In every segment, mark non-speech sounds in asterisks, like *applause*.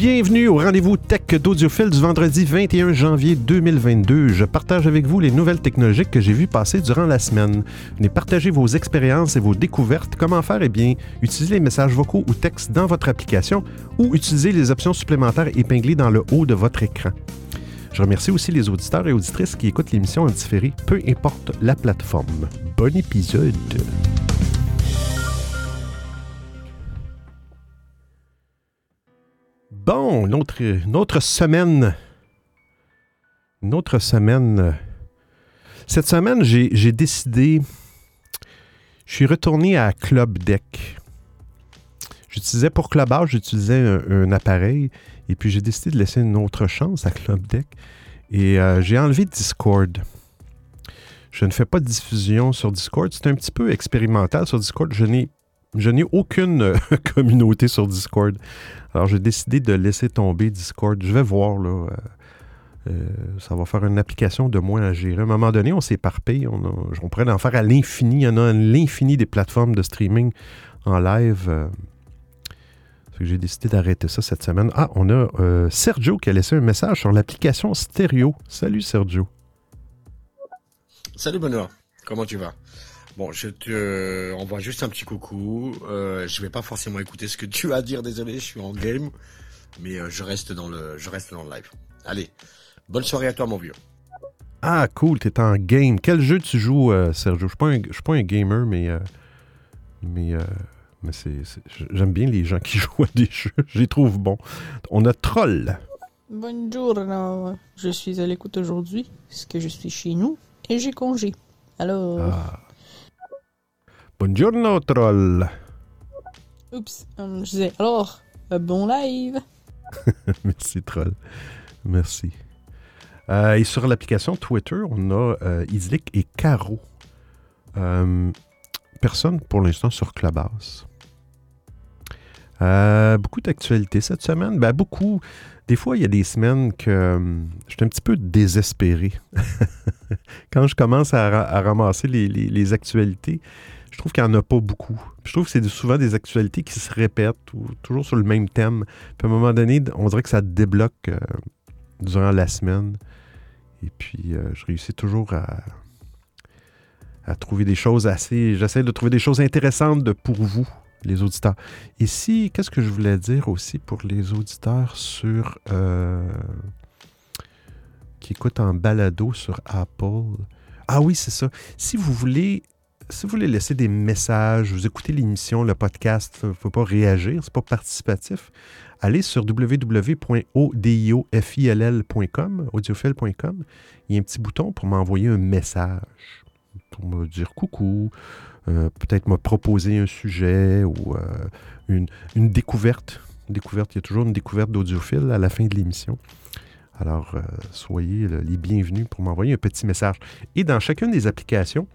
Bienvenue au rendez-vous tech d'Audiophile du vendredi 21 janvier 2022. Je partage avec vous les nouvelles technologies que j'ai vues passer durant la semaine. Venez partager vos expériences et vos découvertes. Comment faire? Eh bien, utiliser les messages vocaux ou textes dans votre application ou utiliser les options supplémentaires épinglées dans le haut de votre écran. Je remercie aussi les auditeurs et auditrices qui écoutent l'émission en différé, peu importe la plateforme. Bon épisode! Bon, une semaine. Une autre semaine. Cette semaine, j'ai décidé. Je suis retourné à Club Deck. J'utilisais pour Clubhouse, j'utilisais un, un, appareil. Et puis j'ai décidé de laisser une autre chance à Club Deck. Et euh, j'ai enlevé Discord. Je ne fais pas de diffusion sur Discord. C'est un petit peu expérimental sur Discord. Je n'ai je n'ai aucune euh, *laughs* communauté sur Discord. Alors, j'ai décidé de laisser tomber Discord. Je vais voir, là. Euh, euh, ça va faire une application de moins à gérer. À un moment donné, on s'éparpille. On, pourrait en faire à l'infini. Il y en a l'infini des plateformes de streaming en live. j'ai décidé d'arrêter ça cette semaine. Ah, on a Sergio qui a laissé un message sur l'application Stereo. Salut Sergio. Salut Benoît. Comment tu vas? Bon, je te envoie juste un petit coucou. Euh, je vais pas forcément écouter ce que tu as à dire, désolé, je suis en game, mais euh, je reste dans le, je reste dans le live. Allez, bonne soirée à toi, mon vieux. Ah, cool, t'es en game. Quel jeu tu joues, euh, Sergio? Je suis pas, suis pas un gamer, mais euh, mais mais c'est, j'aime bien les gens qui *laughs* jouent à des jeux. Je les trouve bons. On a Troll. Bonjour, je suis à l'écoute aujourd'hui, parce que je suis chez nous et j'ai congé. Alors. Ah. Buongiorno, troll. Oups, euh, je disais, alors, euh, bon live. *laughs* Merci, troll. Merci. Euh, et sur l'application Twitter, on a Islik et Caro. Personne pour l'instant sur Clubhouse. Beaucoup d'actualités cette semaine. Ben, beaucoup. Des fois, il y a des semaines que je suis un petit peu désespéré. *laughs* Quand je commence à, à ramasser les, les, les actualités, je trouve qu'il n'y en a pas beaucoup. je trouve que c'est souvent des actualités qui se répètent ou toujours sur le même thème. Puis à un moment donné, on dirait que ça débloque euh, durant la semaine. Et puis, euh, je réussis toujours à, trouver des choses assez... J'essaie de trouver des choses intéressantes pour vous, les auditeurs. Ici, qu'est-ce que je voulais dire aussi pour les auditeurs sur... Euh, qui écoutent en balado sur Apple? Ah oui, c'est ça. Si vous voulez si vous voulez laisser des messages, vous écoutez l'émission, le podcast, il ne faut pas réagir, c'est pas participatif, allez sur www.audiofill.com, audiophile.com. Il y a un petit bouton pour m'envoyer un message, pour me dire coucou, euh, peut-être me proposer un sujet ou euh, une, une, découverte. découverte. Il y a toujours une découverte d'audiophile à la fin de l'émission. Alors, euh, soyez les bienvenus pour m'envoyer un petit message. Et dans chacune des applications,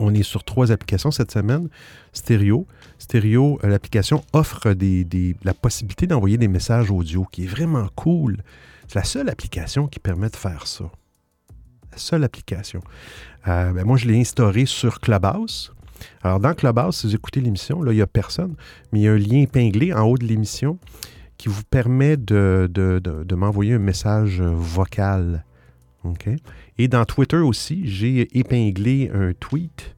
on est sur trois applications cette semaine. Stereo. Stereo, euh, l'application offre la possibilité d'envoyer des messages audio, qui est vraiment cool. C'est la seule application qui permet de faire ça. La seule application. Euh, ben moi, je l'ai instauré sur Clubhouse. Alors, dans Clubhouse, si vous écoutez l'émission, là, il n'y a personne, mais il y a un lien épinglé en haut de l'émission qui vous permet de, de m'envoyer un message vocal. OK? Et dans Twitter aussi, j'ai épinglé un tweet.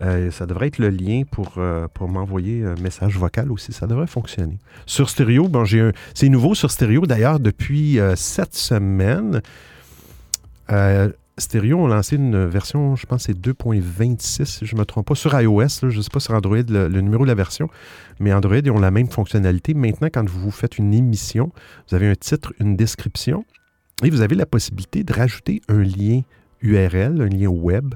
Euh, ça devrait être le lien pour, euh, pour m'envoyer un message vocal aussi. Ça devrait fonctionner. Sur Stereo, bon, j'ai c'est nouveau sur Stereo d'ailleurs depuis euh, sept semaines. Stereo ont lancé une version, je pense c'est 2.26, si je ne me trompe pas, sur iOS. Je ne sais pas sur Android le, le, numéro de la version, mais Android, ils ont la même fonctionnalité. Maintenant, quand vous faites une émission, vous avez un titre, une description. Et vous avez la possibilité de rajouter un lien URL, un lien web,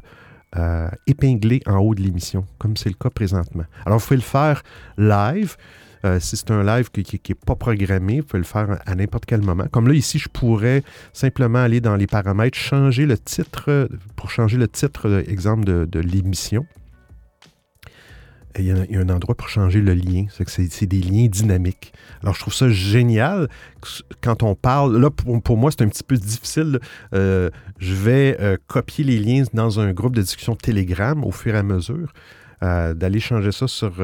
euh, épinglé en haut de l'émission, comme c'est le cas présentement. Alors, vous pouvez le faire live. Euh, si c'est un live qui n'est pas programmé, vous pouvez le faire à n'importe quel moment. Comme là, ici, je pourrais simplement aller dans les paramètres, changer le titre, pour changer le titre, exemple, de, de l'émission. Il y, a, un endroit pour changer le lien. C'est des liens dynamiques. Alors, je trouve ça génial quand on parle. Là, pour, moi, c'est un petit peu difficile. Euh, je vais euh, copier les liens dans un groupe de discussion Telegram au fur et à mesure, euh, d'aller changer ça sur,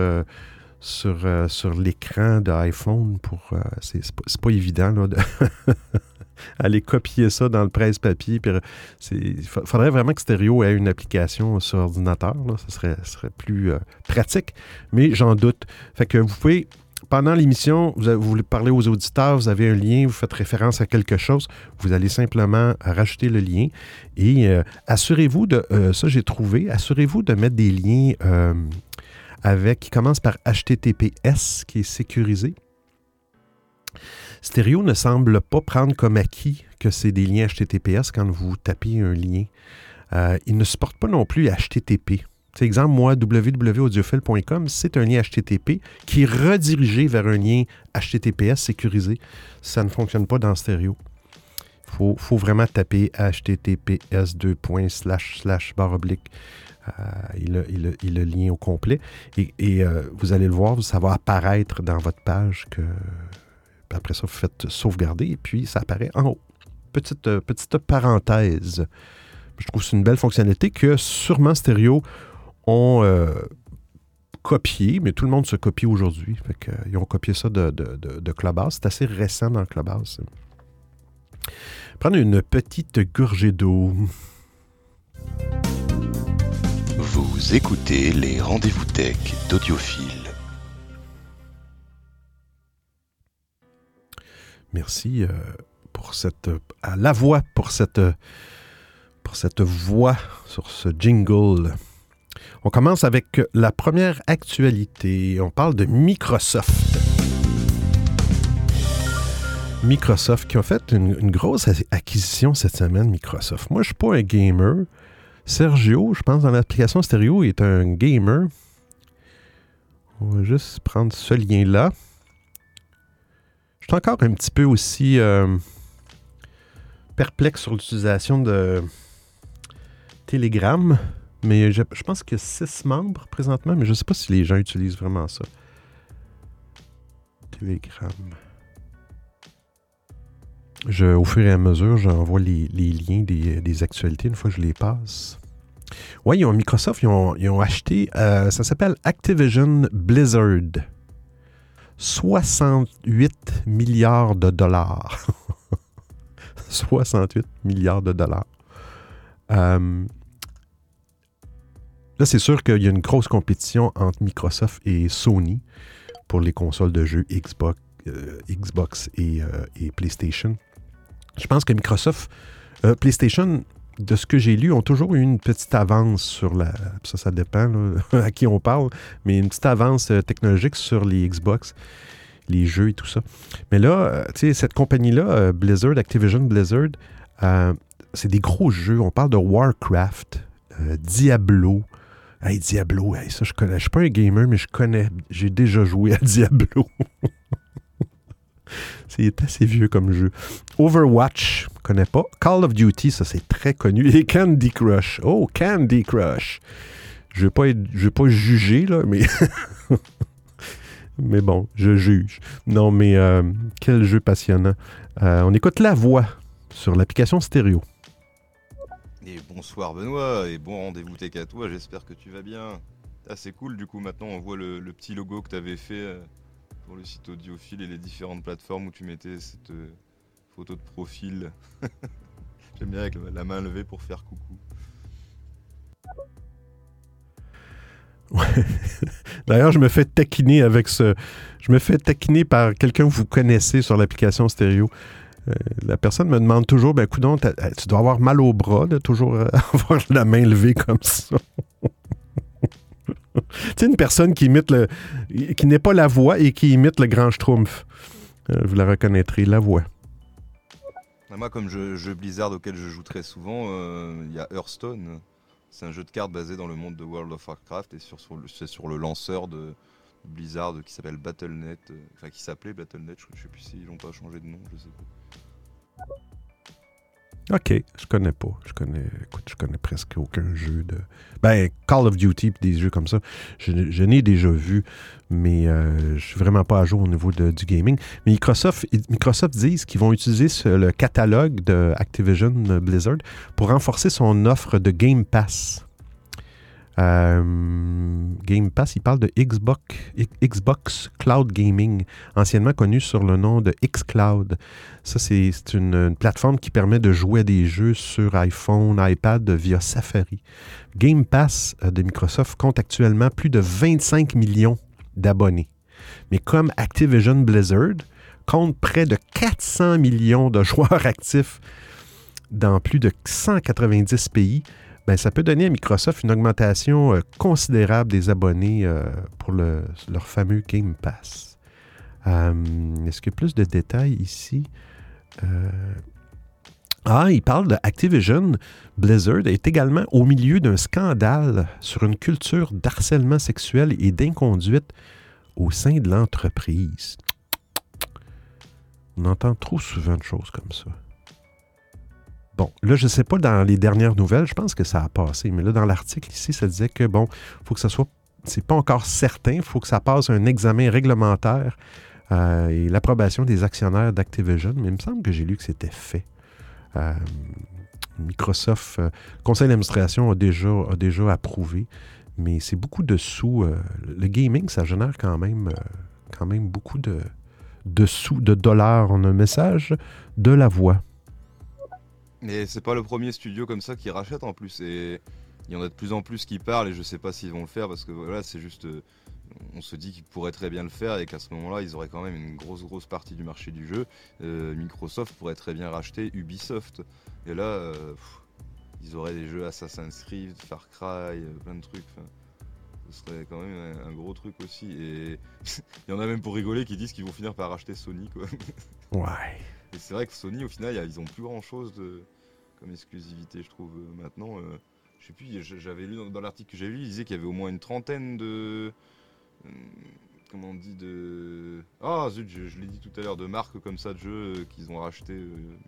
sur, sur l'écran d'iPhone. pour c'est, pas, pas, évident là, *laughs* aller copier ça dans le presse-papier. Il faudrait vraiment que Stereo ait une application sur ordinateur. Là. Ce serait, plus pratique, mais j'en doute. Fait que vous pouvez pendant l'émission, vous, vous parlez aux auditeurs, vous avez un lien, vous faites référence à quelque chose, vous allez simplement rajouter le lien et euh, assurez-vous de, euh, ça j'ai trouvé, assurez-vous de mettre des liens euh, avec, qui commencent par HTTPS, qui est sécurisé. Stéréo ne semble pas prendre comme acquis que c'est des liens HTTPS quand vous tapez un lien. il ne supporte pas non plus HTTP. C'est exemple, moi, www.audiophile.com, c'est un lien HTTP qui est redirigé vers un lien HTTPS sécurisé. Ça ne fonctionne pas dans stéréo. Il faut, vraiment taper https barre oblique et, le, lien au complet. Et, euh, vous allez le voir, ça va apparaître dans votre page que après ça, vous faites sauvegarder et puis ça apparaît en haut. Petite, euh, petite parenthèse. Je trouve que c'est une belle fonctionnalité que sûrement Stereo ont euh, copié, mais tout le monde se copie aujourd'hui. ils ont copié ça de, de, Clubhouse. C'est assez récent dans Clubhouse. Prendre une petite gorgée d'eau. Vous écoutez les rendez-vous tech d'Audiophile. Merci euh, pour cette à la voix pour cette pour cette voix sur ce jingle. On commence avec la première actualité. On parle de Microsoft. Microsoft qui a fait une, grosse acquisition cette semaine, Microsoft. Moi, je ne suis pas un gamer. Sergio, je pense, dans l'application stéréo, est un gamer. On va juste prendre ce lien-là. Je suis encore un petit peu aussi euh, perplexe sur l'utilisation de Telegram. Mais je, pense qu'il y a six membres présentement, mais je ne sais pas si les gens utilisent vraiment ça. Telegram. Je, au fur et à mesure, j'envoie les, liens des, actualités une fois que je les passe. Oui, Microsoft, ils ont, acheté, euh, ça s'appelle Activision Blizzard. 68 milliards de dollars. *laughs* 68 milliards de dollars. Euh, Là, c'est sûr qu'il y a une grosse compétition entre Microsoft et Sony pour les consoles de jeux Xbox, euh, Xbox euh, et, PlayStation. Je pense que Microsoft, PlayStation, de ce que j'ai lu, ont toujours eu une petite avance sur la. Ça, ça dépend *laughs* à qui on parle, mais une petite avance technologique sur les Xbox, les jeux et tout ça. Mais là, tu sais, cette compagnie-là, Blizzard, Activision Blizzard, c'est des gros jeux. On parle de Warcraft, Diablo, Hey, Diablo, ça je connais. Je suis pas un gamer, mais je connais. J'ai déjà joué à *laughs* Diablo. *laughs* c'est assez vieux comme jeu. Overwatch, connais pas. Call of Duty, ça c'est très connu. Et Candy Crush. Oh, Candy Crush. Je vais pas, vais pas juger, là, mais. *laughs* mais bon, je juge. Non, mais euh, quel jeu passionnant. Euh, on écoute la voix sur l'application stéréo bonsoir Benoît, et bon rendez-vous tech à toi, j'espère que tu vas bien. Ah c'est cool, du coup maintenant on voit le, petit logo que tu avais fait euh, pour le site audiophile et les différentes plateformes où tu mettais cette euh, photo de profil. *laughs* J'aime bien avec la main levée pour faire coucou. *laughs* D'ailleurs, je me fais taquiner avec ce. Je me fais taquiner par quelqu'un que vous connaissez sur l'application stéréo. Euh, la personne me demande toujours, ben coudon, tu dois avoir mal au bras de toujours euh, *laughs* avoir la main levée comme ça. *laughs* tu sais, une personne qui imite le. qui n'est pas la voix et qui imite le grand schtroumpf. Euh, vous la reconnaîtrez, la voix. Moi, comme jeu, Blizzard auquel je joue très souvent, il y a Hearthstone. C'est un jeu de cartes basé dans le monde de World of Warcraft et sur, c'est sur le lanceur de Blizzard qui s'appelle Battle.net, enfin qui s'appelait Battle.net, je, ne sais plus s'ils n'ont pas changé de nom, je sais pas. OK, je connais pas. Je connais, écoute, je connais presque aucun jeu de. Ben, Call of Duty, des jeux comme ça, je, n'ai déjà vu, mais je euh, je suis vraiment pas à jour au niveau du gaming. Mais Microsoft, Microsoft disent qu'ils vont utiliser le catalogue de Activision Blizzard pour renforcer son offre de Game Pass. Euh, Game Pass, il parle de Xbox, Xbox Cloud Gaming, anciennement connu sur le nom de xCloud. Ça, c'est une, une plateforme qui permet de jouer à des jeux sur iPhone, iPad via Safari. Game Pass euh, de Microsoft compte actuellement plus de 25 millions d'abonnés. Mais comme Activision Blizzard compte près de 400 millions de *laughs* joueurs actifs dans plus de 190 pays, ben, ça peut donner à Microsoft une augmentation euh, considérable des abonnés euh, pour le- leur fameux Game Pass. Euh, Est-ce qu'il y a plus de détails ici? Ah, il parle de Activision. Blizzard est également au milieu d'un scandale sur une culture d'harcèlement sexuel et d'inconduite au sein de l'entreprise. On entend trop souvent de choses comme ça. Bon, là, je ne sais pas dans les dernières nouvelles, je pense que ça a passé, mais là, dans l'article ici, ça disait que, bon, il faut que ça soit, c'est pas encore certain, il faut que ça passe un examen réglementaire euh, et l'approbation des actionnaires d'Activision, mais il me semble que j'ai lu que c'était fait. Euh, Microsoft, euh, conseil d'administration a déjà, a déjà approuvé, mais c'est beaucoup de sous. euh, le gaming, ça génère quand même, quand même beaucoup de, de sous, de dollars. On a un message de la voix. Mais c'est pas le premier studio comme ça qui rachète en plus. Et il y en a de plus en plus qui parlent et je sais pas s'ils vont le faire parce que voilà, c'est juste. euh, On se dit qu'ils pourraient très bien le faire et qu'à ce moment-là, ils auraient quand même une grosse, grosse partie du marché du jeu. Euh, Microsoft pourrait très bien racheter Ubisoft. Et là, euh, ils auraient des jeux Assassin's Creed, Far Cry, plein de trucs. ce serait quand même un gros truc aussi. Et *laughs* il y en a même pour rigoler qui disent qu'ils vont finir par racheter Sony. Quoi. Ouais. Et c'est vrai que Sony, au final, ils ont plus grand chose de, comme exclusivité, je trouve. euh, Maintenant, euh, je sais plus, j'avais lu dans, l'article que j'ai lu, il disait qu'il y avait au moins une trentaine de. euh, comment on dit de. Ah zut, je, l'ai dit tout à l'heure, de marques comme ça de jeux qu'ils ont racheté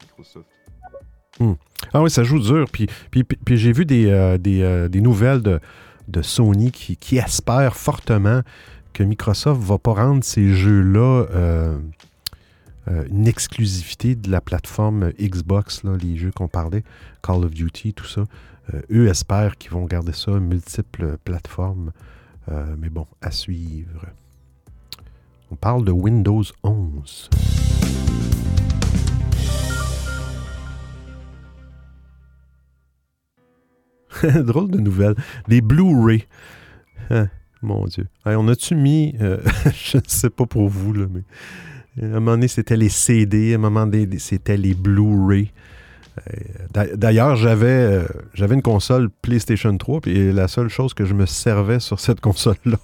Microsoft. Ah oui, ça joue dur. Puis, puis, puis- j'ai vu des, des, nouvelles de, de Sony qui, espèrent fortement que Microsoft va pas rendre ces jeux-là euh, une exclusivité de la plateforme Xbox, là, les jeux qu'on parlait, Call of Duty, tout ça. Euh, eux espèrent qu'ils vont garder ça multiples plateformes. Euh, mais bon, à suivre. On parle de Windows 11. *laughs* Drôle de nouvelle. Des Blu-ray. Hein, mon Dieu. On a-tu mis, *laughs* je ne sais pas pour vous, là, mais à un moment donné, c'était les CD, à un moment donné, c'était les Blu-ray. Euh, d'a- D'ailleurs, j'avais euh, j'avais une console PlayStation 3, et la seule chose que je me servais sur cette *laughs* console-là,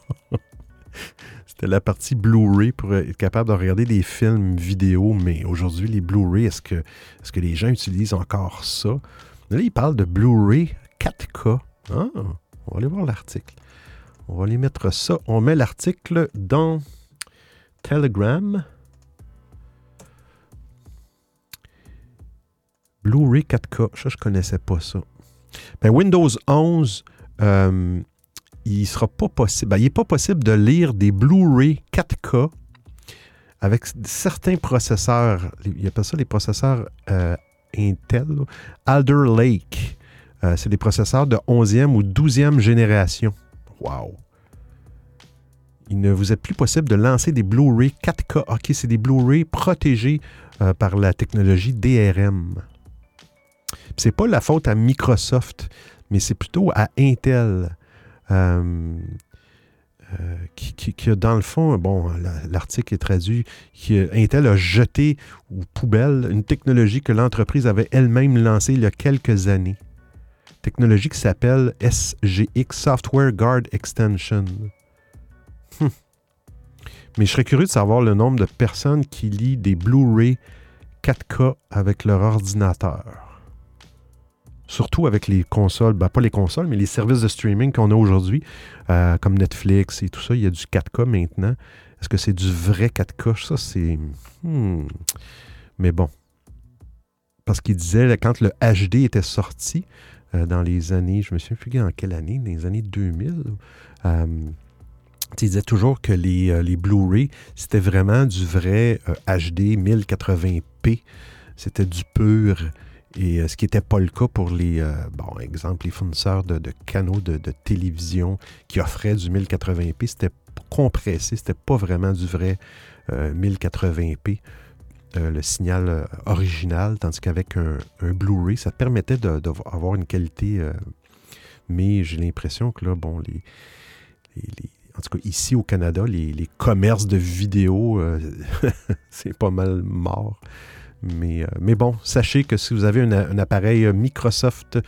c'était la partie Blu-ray pour être capable de regarder des films vidéo. Mais aujourd'hui, les Blu-ray, est-ce que, est que les gens utilisent encore ça? Là, ils parlent de Blu-ray 4K. Ah, on va aller voir l'article. On va aller mettre ça. On met l'article dans Telegram. Blu-ray 4K. Ça, je connaissais pas ça. Ben, Windows 11, euh, il sera pas possible. ben, il n'est pas possible de lire des Blu-ray 4K avec certains processeurs. Il appelle ça les processeurs euh, Intel. Alder Lake. Euh, c'est des processeurs de 11e ou 12e génération. Wow. Il ne vous est plus possible de lancer des Blu-ray 4K. OK, c'est des Blu-ray protégés euh, par la technologie DRM. C'est pas la faute à Microsoft, mais c'est plutôt à Intel. euh, euh, qui, dans le fond, bon, la- l'article est traduit, qui, euh, Intel a jeté aux poubelles une technologie que l'entreprise avait elle-même lancée il y a quelques années. Technologie qui s'appelle SGX, Software Guard Extension. Hum. Mais je serais curieux de savoir le nombre de personnes qui lisent des Blu-ray 4K avec leur ordinateur. Surtout avec les consoles, ben pas les consoles, mais les services de streaming qu'on a aujourd'hui, euh, comme Netflix et tout ça, il y a du 4K maintenant. Est-ce que c'est du vrai 4K? Ça, c'est... hmm. Mais bon. Parce qu'il disait, quand le HD était sorti, euh, dans les années, je me souviens plus en quelle année, dans les années 2000, euh, il disait toujours que les, les Blu-ray, c'était vraiment du vrai HD 1080p. C'était du pur. Et euh, ce qui n'était pas le cas pour les, euh, bon, exemple, les fournisseurs de, canaux de, télévision qui offraient du 1080p, c'était compressé, c'était pas vraiment du vrai euh, 1080p, euh, le signal original, tandis qu'avec un, Blu-ray, ça permettait d'avoir une qualité, mais j'ai l'impression que là, bon, les, en tout cas ici au Canada, les, commerces de vidéos, *laughs* c'est pas mal mort. Mais, euh, mais bon, sachez que si vous avez un, appareil Microsoft,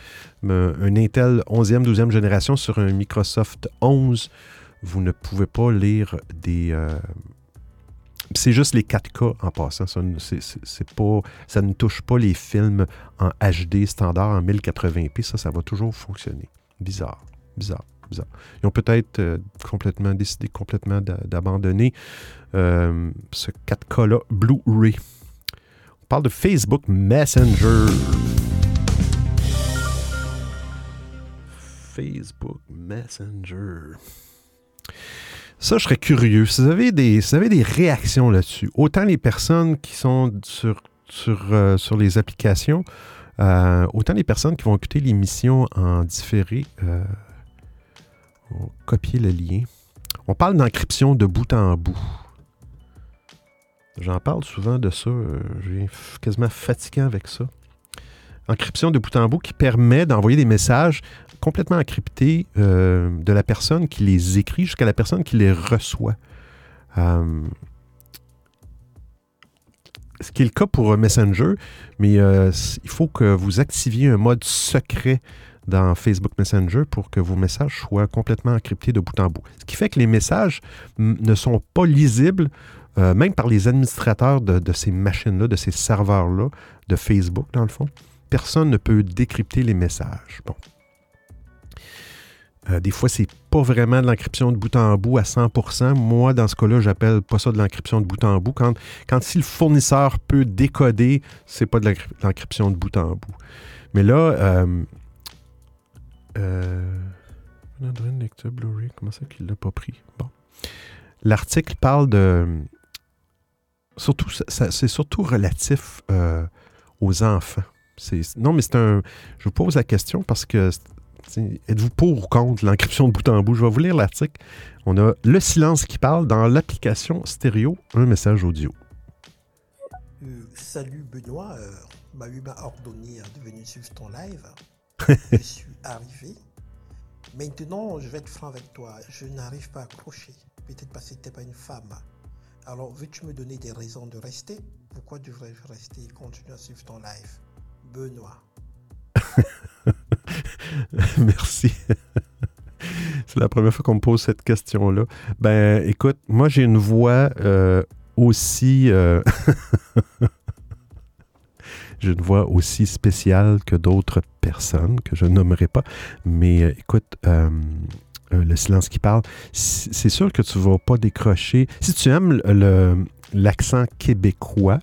euh, un Intel 11e, 12e génération sur un Microsoft 11, vous ne pouvez pas lire des... euh, c'est juste les 4K en passant. Ça, c'est- pas, ça ne touche pas les films en HD standard en 1080p. Ça, ça va toujours fonctionner. Bizarre, bizarre, bizarre. Ils ont peut-être complètement décidé complètement d'a- d'abandonner ce 4K-là Blu-ray. On parle de Facebook Messenger. Facebook Messenger. Ça, je serais curieux. Si vous avez des, si vous avez des réactions là-dessus, autant les personnes qui sont sur, sur, euh, sur les applications, euh, autant les personnes qui vont écouter l'émission en différé, euh, on va copier le lien. On parle d'encryption de bout en bout. J'en parle souvent de ça. euh, J'ai quasiment fatigué avec ça. Encryption de bout en bout qui permet d'envoyer des messages complètement encryptés euh, de la personne qui les écrit jusqu'à la personne qui les reçoit. Euh, ce qui est le cas pour Messenger, mais il faut que vous activiez un mode secret dans Facebook Messenger pour que vos messages soient complètement encryptés de bout en bout. Ce qui fait que les messages ne sont pas lisibles, euh, même par les administrateurs de, de ces machines-là, de ces serveurs-là, de Facebook, dans le fond. Personne ne peut décrypter les messages. Bon. Euh, des fois, c'est pas vraiment de l'encryption de bout en bout à 100%. Moi, dans ce cas-là, j'appelle pas ça de l'encryption de bout en bout. Quand, quand si le fournisseur peut décoder, c'est pas de l'encryp- l'encryption de bout en bout. Mais là, euh, euh, comment ça qu'il l'a pas pris? Bon. L'article parle de. Surtout, c'est surtout relatif euh, aux enfants. Non, mais c'est un. Je vous pose la question parce que êtes-vous pour ou contre l'encryption de bout en bout? Je vais vous lire l'article. On a le silence qui parle dans l'application stéréo, un message audio. Euh, salut Benoît, euh, Mahu m'a ordonné de venir suivre ton live. *laughs* je suis arrivé. Maintenant, je vais être franc avec toi. Je n'arrive pas à accrocher. Peut-être parce que tu n'es pas une femme. Alors, veux-tu me donner des raisons de rester? Pourquoi devrais-je rester? Et continuer à suivre ton live Benoît. *laughs* Merci. C'est la première fois qu'on me pose cette question-là. Ben, écoute, moi, j'ai une voix euh, aussi. euh, *laughs* j'ai une voix aussi spéciale que d'autres personnes que je nommerai pas. Mais euh, écoute, euh, le silence qui parle, c'est sûr que tu vas pas décrocher. Si tu aimes l'accent québécois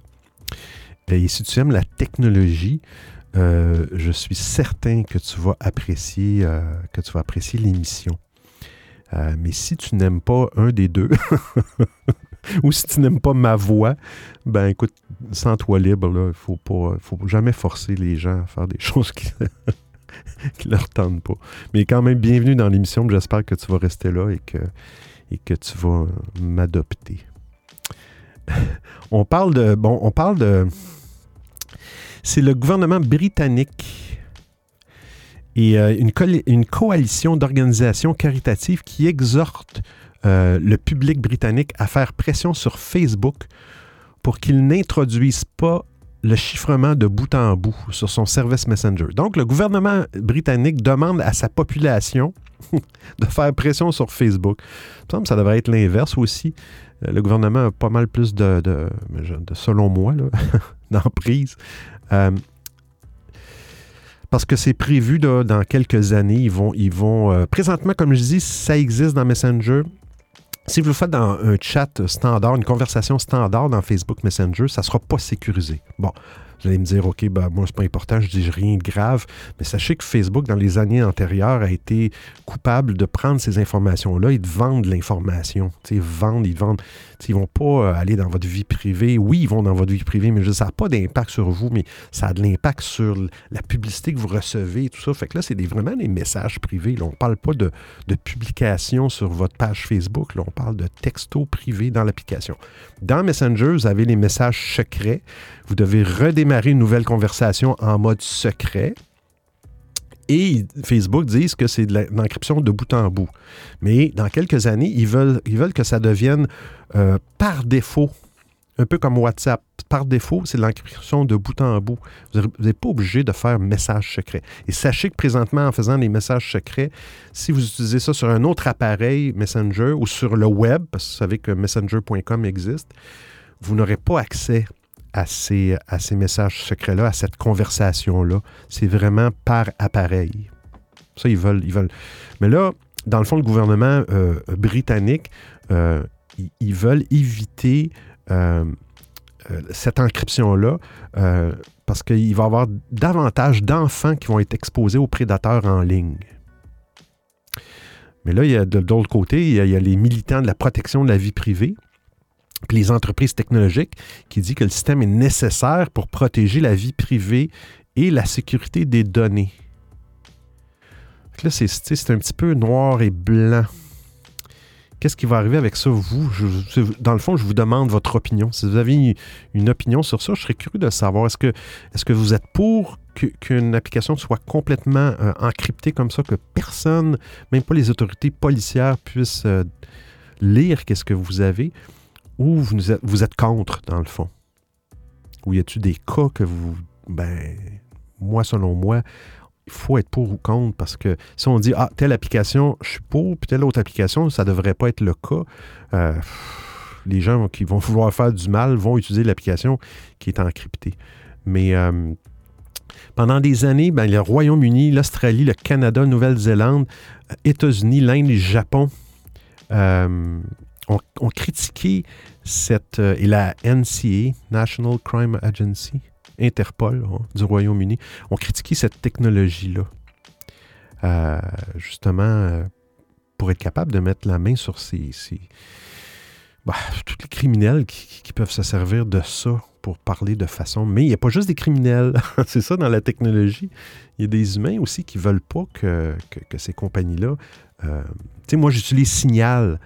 et si tu aimes la technologie, euh, je suis certain que tu vas apprécier, euh, que tu vas apprécier l'émission. Mais si tu n'aimes pas un des deux, *laughs* ou si tu n'aimes pas ma voix, ben écoute, sens-toi libre. Il ne faut jamais forcer les gens à faire des *laughs* choses qui ne leur tentent pas. Mais quand même, bienvenue dans l'émission. J'espère que tu vas rester là et que, et que tu vas euh, m'adopter. *laughs* on parle de. Bon, on parle de. C'est le gouvernement britannique et euh, une, une coalition d'organisations caritatives qui exhorte euh, le public britannique à faire pression sur Facebook pour qu'il n'introduise pas le chiffrement de bout en bout sur son service Messenger. Donc, le gouvernement britannique demande à sa population *laughs* de faire pression sur Facebook. Il me semble que ça devrait être l'inverse aussi. Euh, Le gouvernement a pas mal plus de, selon moi, *laughs* d'emprise. Euh, parce que c'est prévu dans quelques années. Ils vont, ils vont euh, présentement, comme je dis, ça existe dans Messenger. Si vous le faites dans un chat standard, une conversation standard dans Facebook Messenger, ça ne sera pas sécurisé. Bon, Vous allez me dire, OK, ben, moi, c'est pas important, je dis rien de grave. Mais sachez que Facebook, dans les années antérieures, a été coupable de prendre ces informations-là et de vendre l'information. Ils vendent, ils vendent. Ils vont pas euh, aller dans votre vie privée. Oui, ils vont dans votre vie privée, mais ça n'a pas d'impact sur vous, mais ça a de l'impact sur la publicité que vous recevez et tout ça. Fait que là, c'est vraiment des messages privés. on ne parle pas de, de publication sur votre page Facebook. Là, on parle de texto privé dans l'application. Dans Messenger, vous avez les messages secrets. Vous devez redémarrer une nouvelle conversation en mode secret. Et Facebook disent que c'est de l'encryption de bout en bout. Mais dans quelques années, ils veulent, ils veulent que ça devienne euh, par défaut, un peu comme WhatsApp. Par défaut, c'est de l'encryption de bout en bout. Vous n'êtes pas obligé de faire message secret. Et sachez que présentement, en faisant des messages secrets, si vous utilisez ça sur un autre appareil Messenger ou sur le web, parce que vous savez que messenger.com existe, vous n'aurez pas accès à ces, à ces messages secrets-là, à cette conversation-là. C'est vraiment par appareil. Ça, ils veulent, ils veulent. Mais là, dans le fond, le gouvernement euh, britannique, euh, ils veulent éviter euh, cette encryption-là parce qu'il va y avoir davantage d'enfants qui vont être exposés aux prédateurs en ligne. Mais là, il y a de, l'autre côté, il y, a, il y, a, les militants de la protection de la vie privée puis les entreprises technologiques qui dit que le système est nécessaire pour protéger la vie privée et la sécurité des données. là, c'est un petit peu noir et blanc. Qu'est-ce qui va arriver avec ça, vous? dans le fond, je vous demande votre opinion. Si vous avez une opinion sur ça, je serais curieux de savoir. Est-ce que, est que vous êtes pour qu'une application soit complètement euh, encryptée comme ça, que personne, même pas les autorités policières, puissent euh, lire qu'est-ce que vous avez? Ou vous êtes, vous êtes contre, dans le fond? Ou y a-t-il des cas que vous. Ben, moi, selon moi, il faut être pour ou contre? Parce que si on dit Ah, telle application, je suis pour, puis telle autre application, ça ne devrait pas être le cas. Euh, les gens qui vont *laughs* vouloir faire du mal vont utiliser l'application qui est encryptée. Mais euh, pendant des années, ben, le Royaume-Uni, l'Australie, le Canada, Nouvelle-Zélande, États-Unis, l'Inde, le Japon, euh, ont, critiqué cette. Euh, et la NCA, National Crime Agency, Interpol hein, du Royaume-Uni, ont critiqué cette technologie-là. Euh, justement, euh, pour être capable de mettre la main sur ces. Bah, tous les criminels qui, peuvent se servir de ça pour parler de façon. Mais il n'y a pas juste des criminels. *laughs* C'est ça dans la technologie. Il y a des humains aussi qui ne veulent pas que, que, ces compagnies-là. tu sais, moi, j'utilise Signal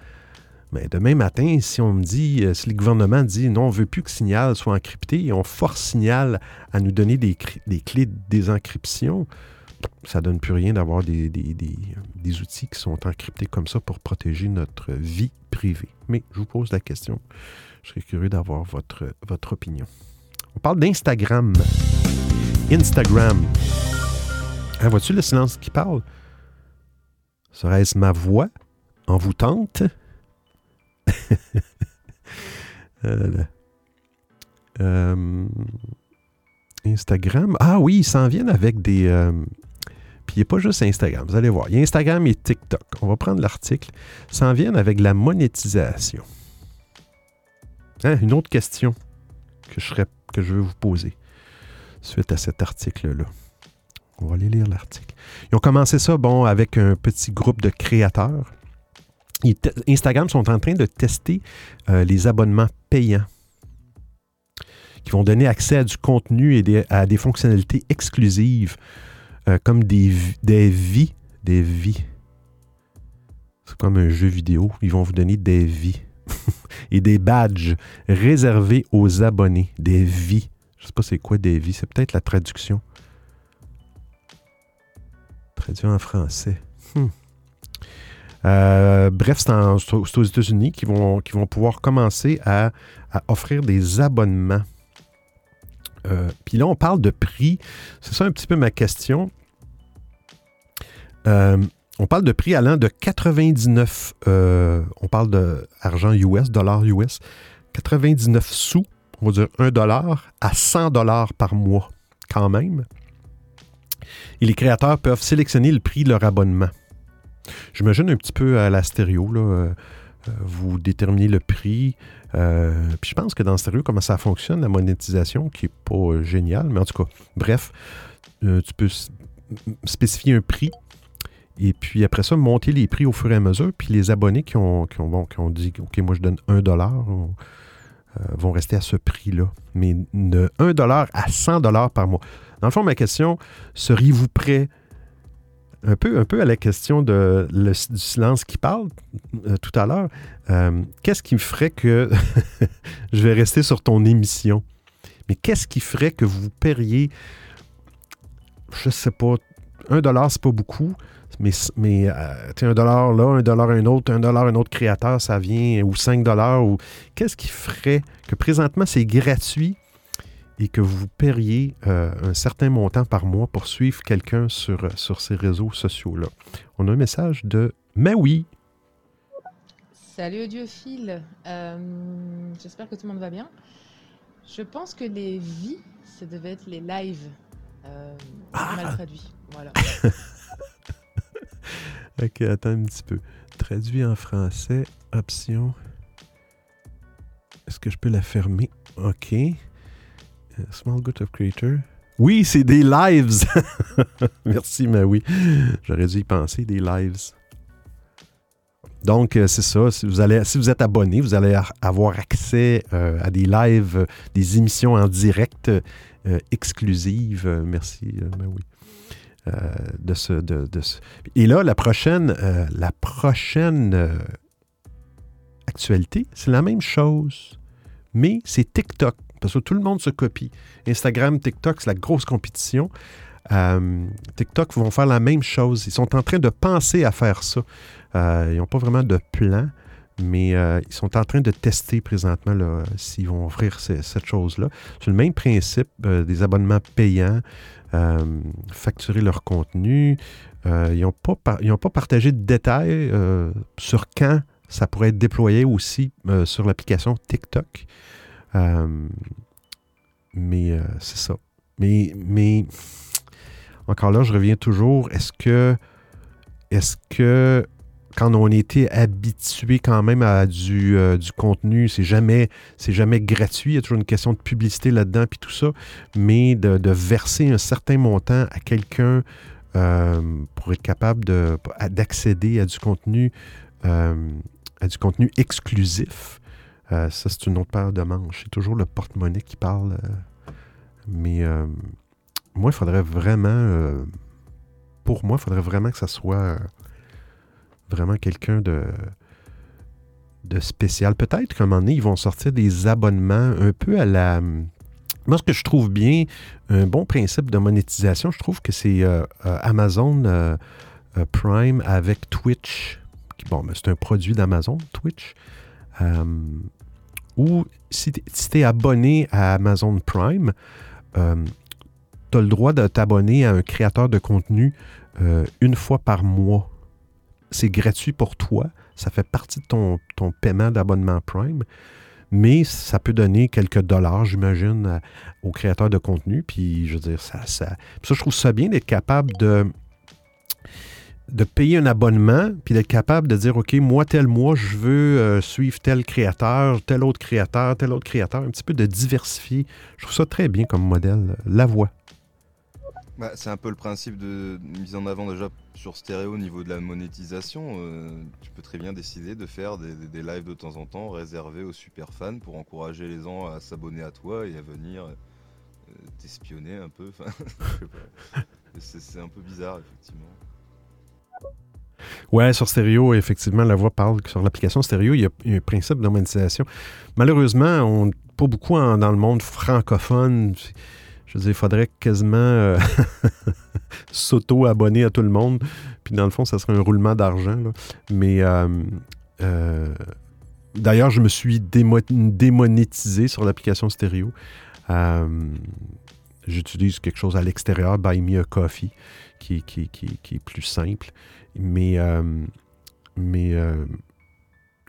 mais demain matin, si on me dit, euh, si le gouvernement dit non, on ne veut plus que Signal soit encrypté et on force Signal à nous donner des, clés de désencryption, ça ne donne plus rien d'avoir des, outils qui sont encryptés comme ça pour protéger notre vie privée. Mais je vous pose la question. Je serais curieux d'avoir votre, opinion. On parle d'Instagram. Instagram. Ah, vois-tu le silence qui parle? Serait-ce ma voix en *laughs* Euh, euh, Instagram. Ah oui, ils s'en viennent avec des. Euh, puis il pas juste Instagram, vous allez voir. Il y a Instagram et TikTok. On va prendre l'article. Ils s'en viennent avec la monétisation. Hein, une autre question que je, serais, veux vous poser suite à cet article-là. On va aller lire l'article. Ils ont commencé ça, bon, avec un petit groupe de créateurs Instagram sont en train de tester euh, les abonnements payants qui vont donner accès à du contenu et à des fonctionnalités exclusives euh, comme des, vies. Des vies. C'est comme un jeu vidéo. Ils vont vous donner des vies *laughs* et des badges réservés aux abonnés. Des vies. Je ne sais pas c'est quoi des vies. C'est peut-être la traduction. Traduit en français. Euh, bref, c'est aux États-Unis qui vont, qui vont pouvoir commencer à, offrir des abonnements. Euh, puis là, on parle de prix. C'est ça un petit peu ma question. Euh, on parle de prix allant de 99, on parle d'argent US, dollars US, 99 sous, on va dire 1 dollar, à 100 dollars par mois, quand même. Et les créateurs peuvent sélectionner le prix de leur abonnement. J'imagine un petit peu à la stéréo, euh, euh, vous déterminez le prix. Euh, puis je pense que dans Stereo, comment ça fonctionne, la monétisation, qui n'est pas euh, génial, mais en tout cas, bref, tu peux spécifier un prix. Et puis après ça, monter les prix au fur et à mesure. Puis les abonnés qui ont, qui qui ont dit OK, moi je donne 1 dollar on- vont rester à ce prix-là. Mais de 1 dollar à 100 dollars par mois. Dans le fond, ma question, seriez-vous prêt un peu, un peu à la question du silence qui parle euh, tout à l'heure, euh, qu'est-ce qui me ferait que *laughs* je vais rester sur ton émission? Mais qu'est-ce qui ferait que vous paieriez, je sais pas, un dollar, c'est pas beaucoup, mais, mais euh, un dollar là, un dollar un autre, un dollar un autre créateur, ça vient, ou cinq dollars, ou qu'est-ce qui ferait que présentement c'est gratuit et que vous paieriez euh, un certain montant par mois pour suivre quelqu'un sur, sur ces réseaux sociaux-là? On a un message de Mais oui, Salut audiophile, Euh, j'espère que tout le monde va bien. Je pense que les vies, ça devait être les lives. Euh, Ah. Mal traduit, voilà. *laughs* Ok, attends un petit peu. Traduit en français, option. Est-ce que je peux la fermer? Ok. Euh, Small Good of Creator. Oui, c'est des lives. *laughs* Merci, mais oui. J'aurais dû y penser, des lives. Donc, euh, c'est ça. Si vous, êtes abonné, vous allez avoir accès euh, à des lives, des émissions en direct exclusives. Merci, mais oui. De ce, Et là, la prochaine, actualité, c'est la même chose, mais c'est TikTok. Parce que tout le monde se copie. Instagram, TikTok, c'est la grosse compétition. Euh, TikTok vont faire la même chose. Ils sont en train de penser à faire ça. Euh, ils n'ont pas vraiment de plan, mais euh, ils sont en train de tester présentement s'ils vont offrir ce- cette chose-là. C'est le même principe des abonnements payants, facturer leur contenu. Ils n'ont pas, partagé de détails sur quand ça pourrait être déployé aussi sur l'application TikTok. Euh, mais euh, c'est ça. Mais, mais encore là, je reviens toujours. Est-ce que, est-ce que quand on était habitué quand même à du, euh, du contenu, c'est jamais, c'est jamais gratuit. Il y a toujours une question de publicité là-dedans puis tout ça. Mais de, verser un certain montant à quelqu'un pour être capable de- d'accéder à du contenu, à du contenu exclusif. Euh, ça, c'est une autre paire de manches. C'est toujours le porte-monnaie qui parle. euh, mais euh, moi, il faudrait vraiment. pour moi, il faudrait vraiment que ça soit vraiment quelqu'un de, de spécial. Peut-être qu'à un moment donné, ils vont sortir des abonnements un peu à la. Moi, ce que je trouve bien, un bon principe de monétisation, je trouve que c'est Amazon Prime avec Twitch. Bon, c'est un produit d'Amazon, Twitch. Euh, ou si tu es abonné à Amazon Prime, tu as le droit de t'abonner à un créateur de contenu euh, une fois par mois. C'est gratuit pour toi. Ça fait partie de ton, paiement d'abonnement Prime. Mais ça peut donner quelques dollars, j'imagine, aux créateurs de contenu. Puis, je veux dire, ça, ça, ça je trouve ça bien d'être capable de, de payer un abonnement, puis d'être capable de dire, OK, moi, tel mois, je veux euh, suivre tel créateur, tel autre créateur, tel autre créateur, un petit peu de diversifier. Je trouve ça très bien comme modèle. La voix. Bah, c'est un peu le principe de mise en avant déjà sur stéréo au niveau de la monétisation. euh, tu peux très bien décider de faire des, lives de temps en temps réservés aux super fans pour encourager les gens à s'abonner à toi et à venir euh, t'espionner un peu. *laughs* C'est un peu bizarre effectivement. Ouais, sur stéréo, effectivement, la voix parle. Sur l'application stéréo, il y, a, un principe de monétisation. Malheureusement, on pas beaucoup dans le monde francophone. Je veux dire, il faudrait quasiment euh, *laughs* s'auto-abonner à tout le monde. Puis dans le fond, ça serait un roulement d'argent. Mais euh, euh, d'ailleurs, je me suis démo- démonétisé sur l'application stéréo. J'utilise quelque chose à l'extérieur, Buy Me a Coffee, qui est plus simple. Mais, euh, mais euh,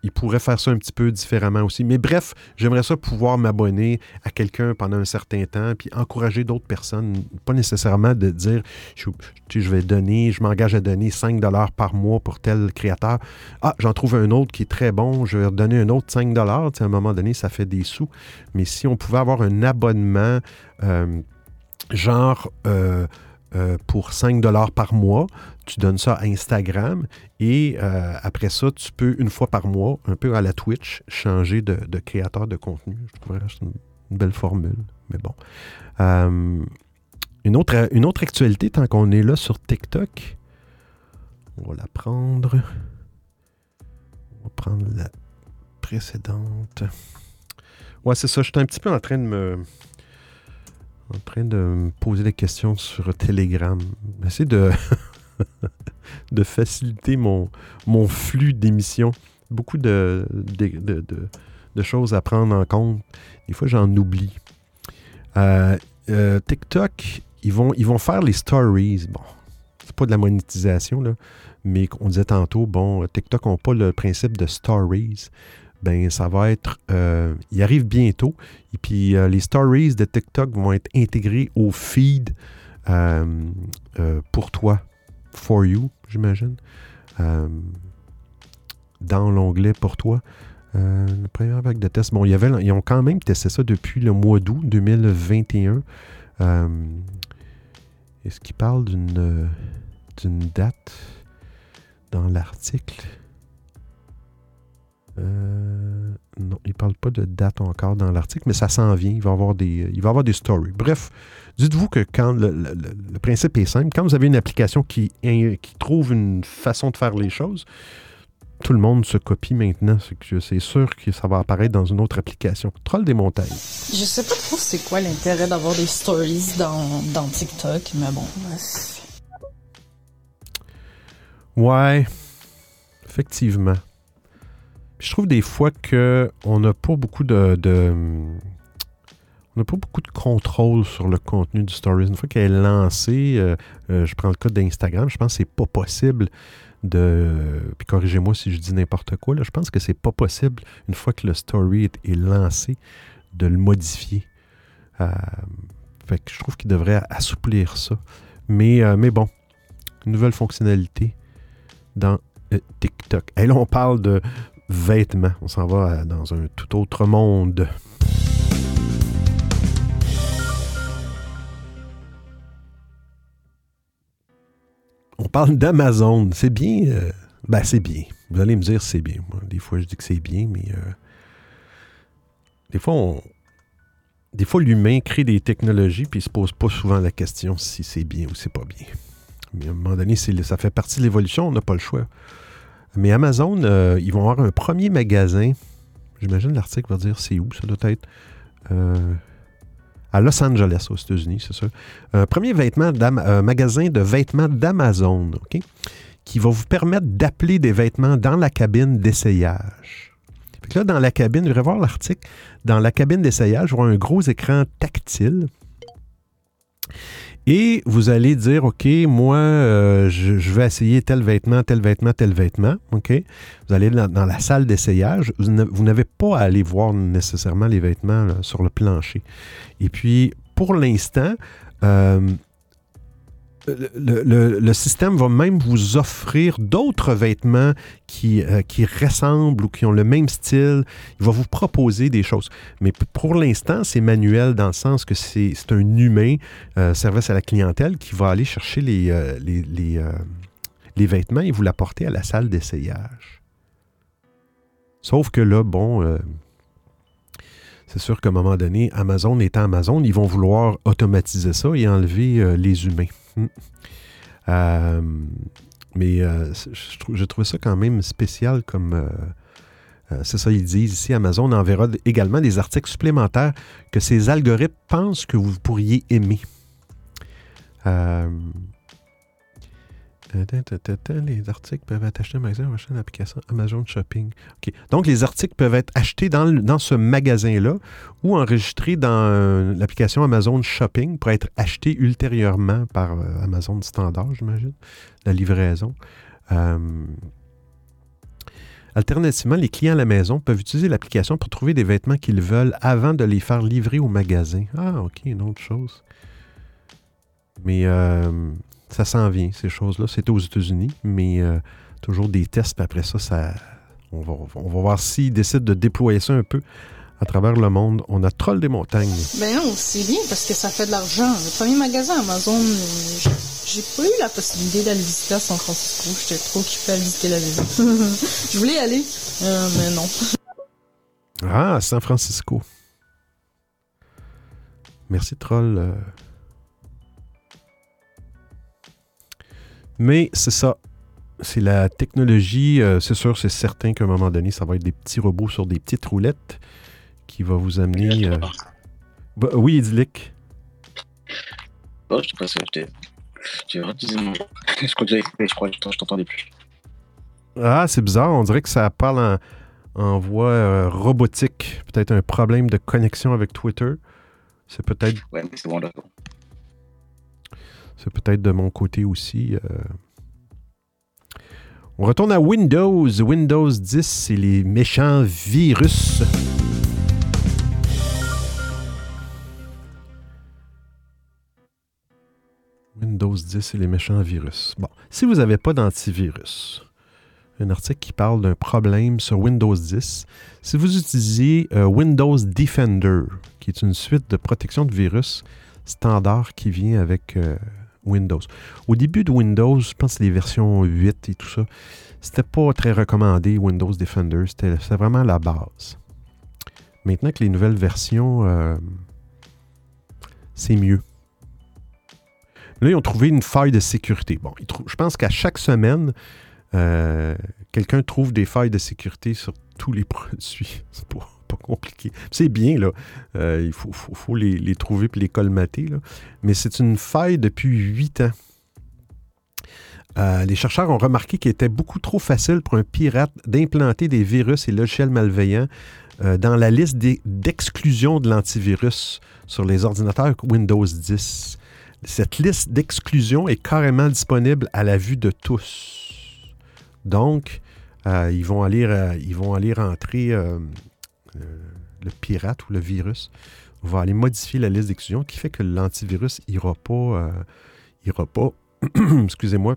il pourrait faire ça un petit peu différemment aussi. Mais bref, j'aimerais ça pouvoir m'abonner à quelqu'un pendant un certain temps, puis encourager d'autres personnes. Pas nécessairement de dire, je, vais donner, je m'engage à donner 5 dollars par mois pour tel créateur. Ah, j'en trouve un autre qui est très bon, je vais redonner un autre 5 dollars. À un moment donné, ça fait des sous. Mais si on pouvait avoir un abonnement, euh, genre... Pour 5 dollars par mois. Tu donnes ça à Instagram et euh, après ça, tu peux, une fois par mois, un peu à la Twitch, changer de, créateur de contenu. Je trouverais que une, belle formule, mais bon. Euh, une, autre, une autre actualité, tant qu'on est là sur TikTok, on va la prendre. On va prendre la précédente. Ouais, c'est ça. J'étais un petit peu en train de me en train de me poser des questions sur Telegram. Essayer de, *laughs* *laughs* de faciliter mon, mon flux d'émissions. Beaucoup de, de, choses à prendre en compte. Des fois, j'en oublie. Euh, euh, TikTok, ils vont, ils vont faire les stories. Bon, c'est pas de la monétisation, là, mais on disait tantôt, bon, TikTok n'a pas le principe de stories ben ça va être, euh, il arrive bientôt. Et puis euh, les stories de TikTok vont être intégrés au feed pour toi, for you, j'imagine, dans l'onglet pour toi. la première vague de tests, bon, ils ont quand même testé ça depuis le mois d'août 2021. Est-ce qu'ils parlent d'une date dans l'article? Euh, non, il ne parle pas de date encore dans l'article, mais ça s'en vient. Il va, y avoir des, il va avoir des stories. Bref, dites-vous que quand le, principe est simple, quand vous avez une application qui, qui trouve une façon de faire les choses, tout le monde se copie maintenant. C'est sûr que ça va apparaître dans une autre application. Troll des montagnes. Je sais pas trop c'est quoi l'intérêt d'avoir des stories dans, dans TikTok, mais bon. Ouais, effectivement je trouve des fois qu'on n'a pas beaucoup de, on n'a pas beaucoup de contrôle sur le contenu du Stories. Une fois qu'elle est lancée, euh, euh, je prends le cas d'Instagram, je pense que c'est pas possible de. Puis corrigez-moi si je dis n'importe quoi, là, je pense que c'est pas possible, une fois que le story est, lancé, de le modifier. Euh, fait que je trouve qu'il devrait assouplir ça. Mais, mais bon, nouvelle fonctionnalité dans TikTok. Et là, on parle de vêtements. On s'en va dans un tout autre monde. On parle d'Amazon. C'est bien. Euh, ben, c'est bien. Vous allez me dire c'est bien. des fois, je dis que c'est bien, mais euh, des fois, on, des fois, l'humain crée des technologies puis il se pose pas souvent la question si c'est bien ou c'est pas bien. Mais à un moment donné, ça fait partie de l'évolution, on n'a pas le choix. Mais Amazon, euh, ils vont avoir un premier magasin. J'imagine l'article va dire c'est où, ça doit être. Euh, à Los Angeles, aux États-Unis, c'est ça. Un premier vêtement magasin de vêtements d'Amazon, OK? Qui va vous permettre d'appeler des vêtements dans la cabine d'essayage. là, dans la cabine, vais voir l'article. Dans la cabine d'essayage, vous aurez un gros écran tactile et vous allez dire, OK, moi, euh, je, vais essayer tel vêtement, tel vêtement, tel vêtement. OK? Vous allez dans, la salle d'essayage. Vous n'avez pas à aller voir nécessairement les vêtements sur le plancher. Et puis, pour l'instant, euh, le, système va même vous offrir d'autres vêtements qui, euh, qui, ressemblent ou qui ont le même style. Il va vous proposer des choses. Mais pour l'instant, c'est manuel dans le sens que c'est un humain, euh, service à la clientèle, qui va aller chercher les, euh, les, les, vêtements et vous l'apporter à la salle d'essayage. Sauf que là, bon, c'est sûr qu'à un moment donné, Amazon étant Amazon, ils vont vouloir automatiser ça et enlever les humains. Hmm. Euh, mais euh, je, trouve ça quand même spécial comme... Euh, c'est ça, ils disent ici, Amazon enverra également des articles supplémentaires que ces algorithmes pensent que vous pourriez aimer. Les articles peuvent être achetés dans magasin ou l'application Amazon Shopping. Donc, les articles peuvent être achetés dans, dans ce magasin-là ou enregistrés dans l'application Amazon Shopping pour être achetés ultérieurement par euh, Amazon Standard, j'imagine, la livraison. Euh, Alternativement, les clients à la maison peuvent utiliser l'application pour trouver des vêtements qu'ils veulent avant de les faire livrer au magasin. Ah, OK, une autre chose. Mais euh, ça s'en vient, ces choses-là. C'est aux États-Unis, mais euh, toujours des tests. Puis après ça, ça on, va, on va voir s'ils décident de déployer ça un peu à travers le monde. On a Troll des montagnes. Ben non, c'est bien parce que ça fait de l'argent. Le premier magasin Amazon, euh, j'ai- pas eu la possibilité d'aller visiter à San Francisco. J'étais trop occupée à visiter la ville. *laughs* Je voulais y aller, euh, mais non. Ah, San Francisco. Merci, Troll. Mais c'est ça. C'est la technologie. euh, c'est sûr, c'est certain qu'à un moment donné, ça va être des petits robots sur des petites roulettes qui va vous amener. euh, bah, oui, Idyllic. Oh, je j'étais. J'ai réutilisé mon jeu. *laughs* Je crois que j'avais je crois, je t'entendais plus. Ah, c'est bizarre. On dirait que ça parle en, en voix euh, robotique. Peut-être un problème de connexion avec Twitter. C'est peut-être Ouais, mais c'est bon, d'accord. C'est peut-être de mon côté aussi. euh. On retourne à Windows. Windows 10, c'est les méchants virus. Windows 10 c'est les méchants virus. Bon, si vous n'avez pas d'antivirus, un article qui parle d'un problème sur Windows 10, si vous utilisez euh, Windows Defender, qui est une suite de protection de virus standard qui vient avec euh, Windows. Au début de Windows, je pense que les versions 8 et tout ça, c'était pas très recommandé Windows Defender, c'était vraiment la base. Maintenant que les nouvelles versions, euh, c'est mieux. Là, ils ont trouvé une faille de sécurité. Bon, je pense qu'à chaque semaine, euh, quelqu'un trouve des failles de sécurité sur tous les *laughs* produits. C'est pas, compliqué. C'est bien, là. Euh, il faut, les, trouver et les colmater. là. Mais c'est une faille depuis huit ans. Euh, les chercheurs ont remarqué qu'il était beaucoup trop facile pour un pirate d'implanter des virus et logiciels malveillants euh, dans la liste d'exclusion de l'antivirus sur les ordinateurs Windows 10. Cette liste d'exclusion est carrément disponible à la vue de tous. Donc, ils, vont aller, ils vont aller rentrer euh, euh, le pirate ou le virus va aller modifier la liste d'exclusion qui fait que l'antivirus n'ira pas, euh, ira pas *clears throat* excusez-moi,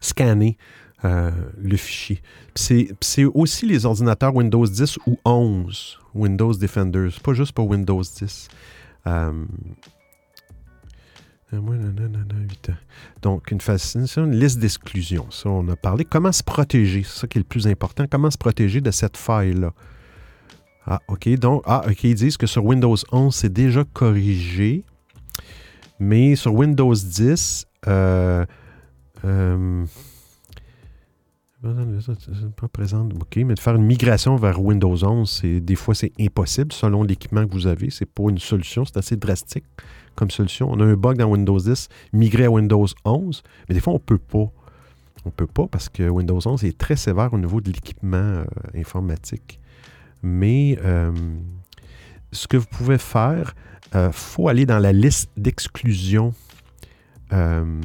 scanner euh, le fichier. C'est aussi les ordinateurs Windows 10 ou 11 Windows Defender. C'est pas juste pour Windows 10. Euh, euh. Donc, une fascination, une liste d'exclusion. Ça, on a parlé. Comment se protéger? C'est ça qui est le plus important. Comment se protéger de cette faille-là? Ah, OK. Donc, ah, OK. Ils disent que sur Windows 11, c'est déjà corrigé. Mais sur Windows 10, euh, euh, pas. OK, mais de faire une migration vers Windows 11, c'est, des fois, c'est impossible selon l'équipement que vous avez. C'est pas une solution, c'est assez drastique comme solution. On a un bug dans Windows 10, migrer à Windows 11, mais des fois, on peut pas. On peut pas parce que Windows 11 est très sévère au niveau de l'équipement euh, informatique. Mais euh, ce que vous pouvez faire, il faut aller dans la liste d'exclusion euh,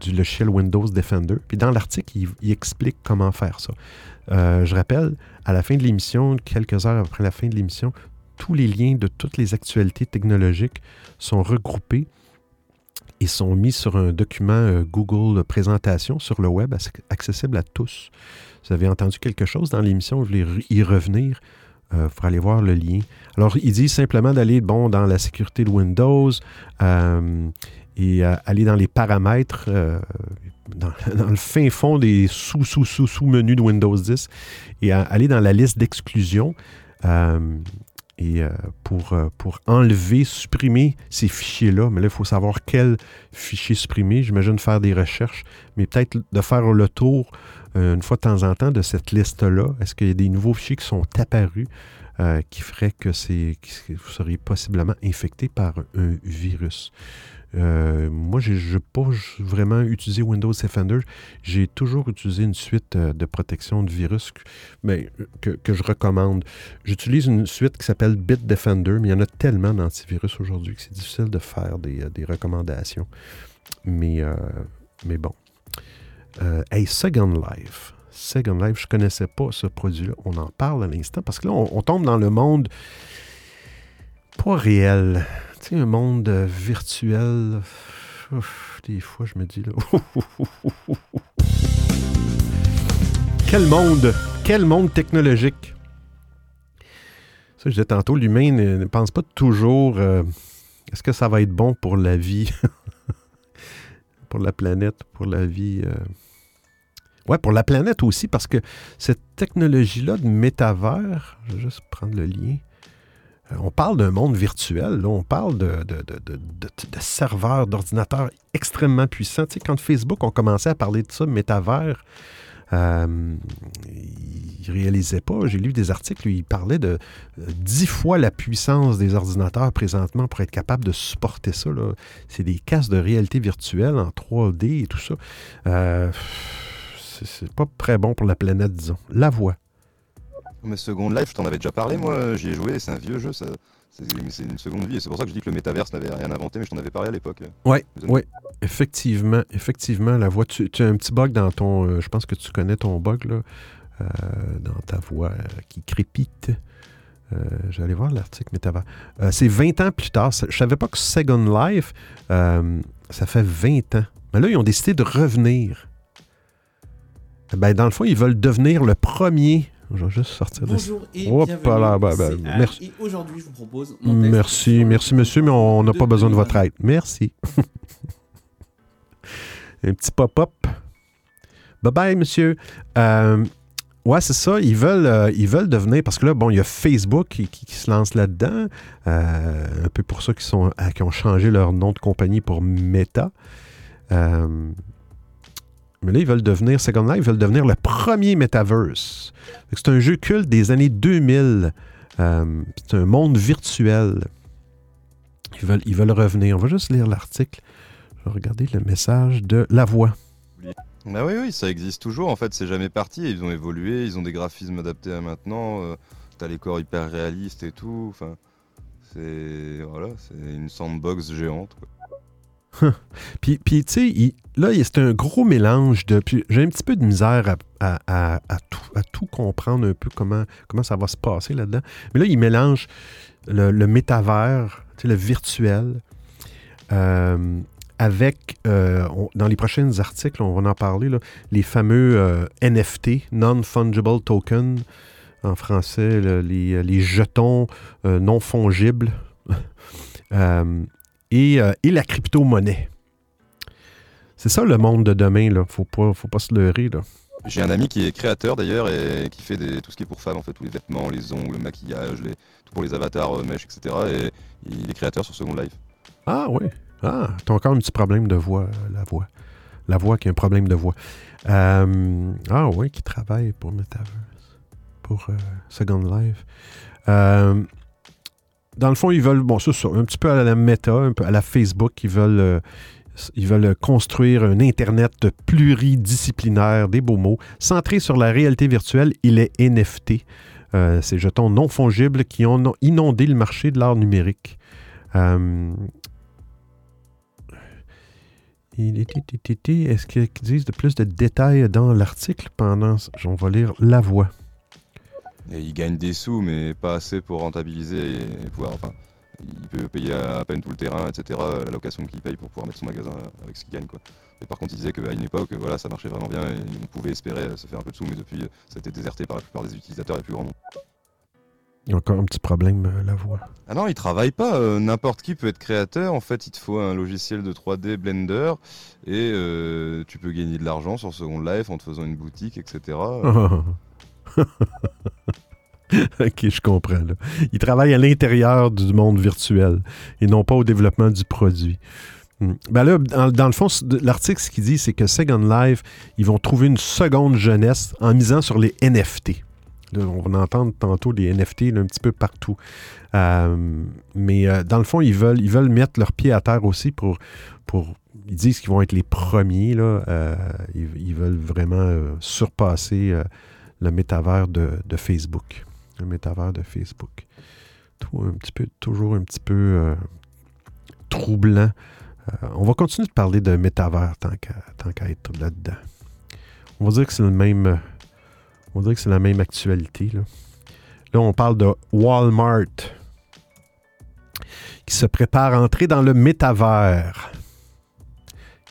du logiciel Windows Defender. Puis dans l'article, il, explique comment faire ça. Euh, je rappelle, à la fin de l'émission, quelques heures après la fin de l'émission, tous les liens de toutes les actualités technologiques sont regroupés et sont mis sur un document euh, Google présentation sur le web, ac- accessible à tous. Vous avez entendu quelque chose dans l'émission, vous voulez y revenir, euh, pour aller voir le lien? Alors, il dit simplement d'aller bon, dans la sécurité de Windows euh, et euh, aller dans les paramètres, euh, dans, *laughs* le fin fond des sous-sous-sous-sous-menus de Windows 10 et aller dans la liste d'exclusion. et pour, pour enlever, supprimer ces fichiers-là. Mais là, il faut savoir quel fichier supprimer. J'imagine faire des recherches, mais peut-être de faire le tour une fois de temps en temps de cette liste-là. Est-ce qu'il y a des nouveaux fichiers qui sont apparus euh, qui feraient que, vous seriez possiblement infecté par un virus? Euh, moi, je n'ai pas vraiment utilisé Windows Defender. J'ai toujours utilisé une suite euh, de protection de virus que, euh, je recommande. J'utilise une suite qui s'appelle Bitdefender, mais il y en a tellement d'antivirus aujourd'hui que c'est difficile de faire des, euh, recommandations. Euh, mais bon. Euh, hey, Second Life. Second Life, je ne connaissais pas ce produit-là. On en parle à l'instant parce que là, on, tombe dans le monde pas réel. Tu sais, un monde euh, virtuel. Des fois, je me dis là. *laughs* quel monde! Quel monde technologique! Ça, je disais tantôt, l'humain ne, pense pas toujours euh, est-ce que ça va être bon pour la vie, *laughs* pour la planète, pour la vie. Ouais, pour la planète aussi, parce que cette technologie-là de métavers, je vais juste prendre le lien. Euh, On parle d'un monde virtuel, on parle de, serveurs, d'ordinateurs extrêmement puissants. Tu sais, quand Facebook ont commencé à parler de ça, métavers, euh, ils ne réalisaient pas. J'ai lu des articles où ils parlaient de euh, dix fois la puissance des ordinateurs présentement pour être capable de supporter ça. C'est des casques de réalité virtuelle en 3D et tout ça. C'est- pas très bon pour la planète, disons. La voix. Mais Second Life, je t'en avais déjà parlé, moi, j'y ai joué, c'est un vieux jeu, ça. C'est une seconde vie, et c'est pour ça que je dis que le métaverse n'avait rien inventé, mais je t'en avais parlé à l'époque. Oui, effectivement, effectivement, la voix. Tu, tu as un petit bug dans ton. euh, je pense que tu connais ton bug, là, euh, dans ta voix euh, qui crépite. Euh, J'allais voir l'article Métavers. Euh, c'est 20 ans plus tard. Je savais pas que Second Life, euh, ça fait 20 ans. Mais là, ils ont décidé de revenir. Ben, dans le fond, ils veulent devenir le premier. Je vais juste sortir de Bonjour et Hop bienvenue. là, ben, ben, merci. Et aujourd'hui, je vous propose mon texte Merci, merci monsieur, mais on n'a de pas besoin de votre 2020. aide. Merci. *laughs* Un petit pop-up. Bye bye, monsieur. Euh, ouais, c'est ça. Ils veulent, euh, ils veulent devenir. Parce que là, bon, il y a Facebook qui, qui- qui se lance là-dedans. Euh, un peu pour ceux qui, sont, qui ont changé leur nom de compagnie pour Meta. Euh, mais là, ils veulent devenir, Second Life, ils veulent devenir le premier metaverse. C'est un jeu culte des années 2000. Euh, c'est un monde virtuel. Ils veulent, ils veulent revenir. On va juste lire l'article. Je vais regarder le message de La Voix. Bah oui, oui, ça existe toujours, en fait, c'est jamais parti, ils ont évolué, ils ont des graphismes adaptés à maintenant, euh, t'as les corps hyper réalistes et tout, enfin, c'est, voilà, c'est une sandbox géante. *laughs* Puis, tu sais, là, c'est un gros mélange de. J'ai un petit peu de misère à, tout, comprendre un peu comment, ça va se passer là-dedans. Mais là, il mélange le, métavers, le virtuel, euh, avec, euh, dans les prochains articles, on va en parler, les fameux euh, NFT, Non-Fungible Token, en français, les, les jetons non fongibles. *laughs* Euh, et, euh, et la crypto-monnaie. C'est ça le monde de demain, là. Faut pas, faut pas se leurrer, là. J'ai un ami qui est créateur d'ailleurs et qui fait des, tout ce qui est pour femmes en fait, tous les vêtements, les ongles, le maquillage, les, tout pour les avatars, euh, mèches, etc. Et il est créateur sur Second Life. Ah oui. Ah, t'as encore un petit problème de voix, euh, la voix. La voix qui a un problème de voix. Euh, ah oui, qui travaille pour Metaverse. Pour euh, Second Life. Euh, dans le fond, ils veulent, bon, c'est ça, un petit peu à la méta, un peu à la Facebook, ils veulent, euh, ils veulent construire un Internet pluridisciplinaire, des beaux mots, centré sur la réalité virtuelle et les NFT, euh, ces jetons non fongibles qui ont inondé le marché de l'art numérique. Euh, Est-ce qu'ils disent de plus de détails dans l'article? Pendant... On va lire la voix. Et il gagne des sous, mais pas assez pour rentabiliser et pouvoir. Enfin, il peut payer à peine tout le terrain, etc. La location qu'il paye pour pouvoir mettre son magasin avec ce qu'il gagne, quoi. Et par contre, il disait qu'à une époque, voilà, ça marchait vraiment bien et on pouvait espérer se faire un peu de sous, mais depuis, ça a été déserté par la plupart des utilisateurs et plus grands noms. Il y a encore un petit problème, euh, la voix. Ah non, il travaille pas. euh, N'importe qui peut être créateur. En fait, il te faut un logiciel de 3D Blender et euh, tu peux gagner de l'argent sur Second Life en te faisant une boutique, etc. *laughs* *laughs* ok, je comprends. Là. Il travaille à l'intérieur du monde virtuel et non pas au développement du produit. Hmm. Ben là, dans, le fond, l'article, ce qu'il dit, c'est que Second Life, ils vont trouver une seconde jeunesse en misant sur les NFT. On va en entendre tantôt des NFT un petit peu partout. Euh, mais euh, dans le fond, ils veulent, ils veulent mettre leurs pieds à terre aussi pour. pour ils disent qu'ils vont être les premiers. Euh, ils, ils veulent vraiment surpasser le métavers de, Facebook. Le métavers de Facebook. Toujours un petit peu euh, troublant. Euh, on va continuer de parler de métavers tant qu'à être là-dedans. On va dire que c'est euh, la même actualité. Là, on parle de Walmart qui se prépare à entrer dans le métavers.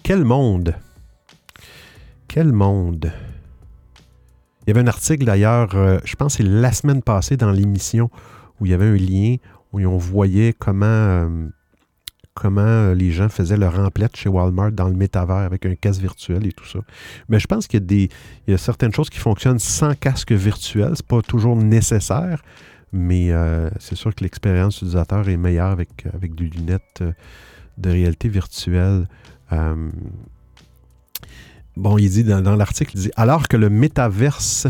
Quel monde! Quel monde! Il y avait un article d'ailleurs, euh, je pense que c'est la semaine passée dans l'émission, où il y avait un lien où on voyait comment, euh, comment euh, les gens faisaient leur emplette chez Walmart dans le métavers avec un casque virtuel et tout ça. Mais je pense qu'il y a, y a certaines choses qui fonctionnent sans casque virtuel. Ce n'est pas toujours nécessaire, mais c'est sûr que l'expérience utilisateur est meilleure avec, avec des lunettes de réalité virtuelle. Bon, il dit dans, l'article, il dit alors que le métaverse,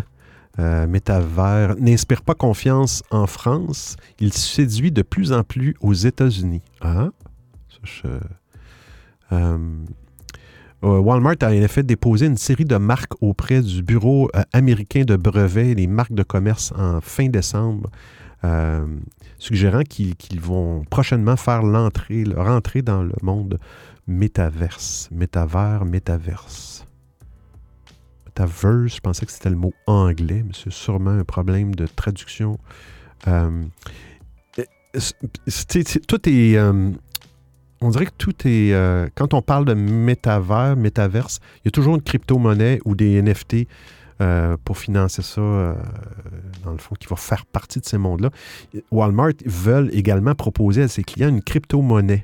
euh, métavers, n'inspire pas confiance en France, il séduit de plus en plus aux États-Unis. Ah, euh, euh, Walmart a en effet déposé une série de marques auprès du Bureau américain de brevets et des marques de commerce en fin décembre, suggérant qu'ils vont prochainement faire l'entrée, leur entrée dans le monde métaverse, métavers, métaverse Je pensais que c'était le mot anglais, mais c'est sûrement un problème de traduction. Euh, tout est. Euh, on dirait que tout est. Euh, quand on parle de métavers, métaverse, il y a toujours une crypto-monnaie ou des NFT pour financer ça, dans le fond, qui va faire partie de ces mondes-là. Walmart veulent également proposer à ses clients une crypto-monnaie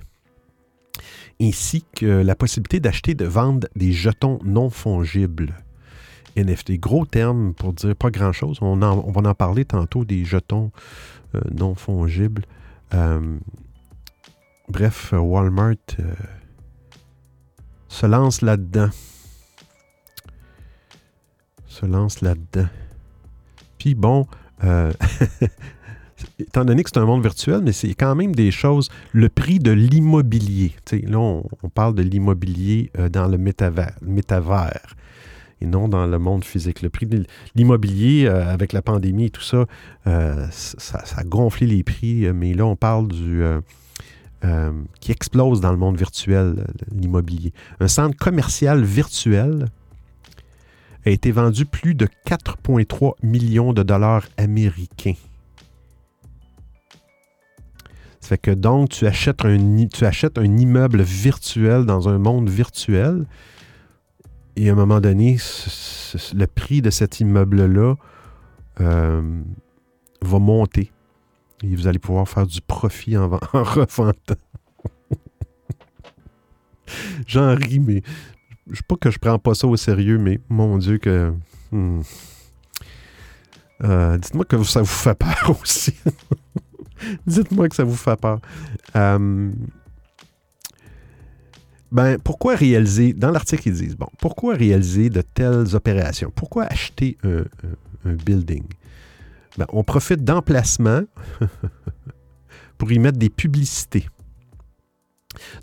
ainsi que la possibilité d'acheter et de vendre des jetons non fongibles. NFT. Gros terme pour dire pas grand-chose. On, va en parler tantôt des jetons euh, non fongibles. Euh, bref, Walmart euh, se lance là-dedans. Se lance là-dedans. Puis bon, *laughs* étant donné que c'est un monde virtuel, mais c'est quand même des choses. Le prix de l'immobilier. Là, on, parle de l'immobilier dans le métavers et non dans le monde physique. Le prix de l'immobilier, euh, avec la pandémie et tout ça, euh, ça, a gonflé les prix, euh, mais là, on parle du... qui explose dans le monde virtuel, l'immobilier. Un centre commercial virtuel a été vendu plus de 4,3 millions de dollars américains. Ça fait que donc, tu achètes, un, tu achètes un immeuble virtuel dans un monde virtuel et à un moment donné, le prix de cet immeuble-là euh, va monter. Et vous allez pouvoir faire du profit en, *laughs* en revendant. J'en ris, mais je sais pas que je prends pas ça au sérieux, mais mon Dieu que. Hmm. Euh, dites-moi que ça vous fait peur *laughs* aussi. Dites-moi que ça vous fait peur. Euh, ben, pourquoi réaliser, dans l'article, ils disent, bon, pourquoi réaliser de telles opérations? Pourquoi acheter un, building? Ben, on profite d'emplacement *laughs* pour y mettre des publicités.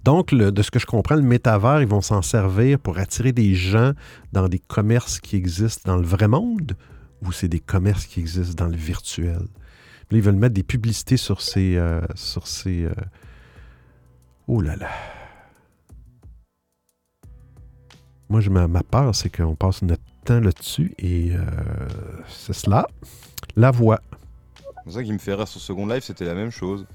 Donc, de ce que je comprends, le métavers, ils vont s'en servir pour attirer des gens dans des commerces qui existent dans le vrai monde ou c'est des commerces qui existent dans le virtuel? Là, ils veulent mettre des publicités sur ces... Euh, sur ces euh, Oh là là. Moi, je, ma, peur, c'est qu'on passe notre temps là-dessus et euh, c'est cela. La voix. C'est ça qui me fait rire sur Second Life, c'était la même chose.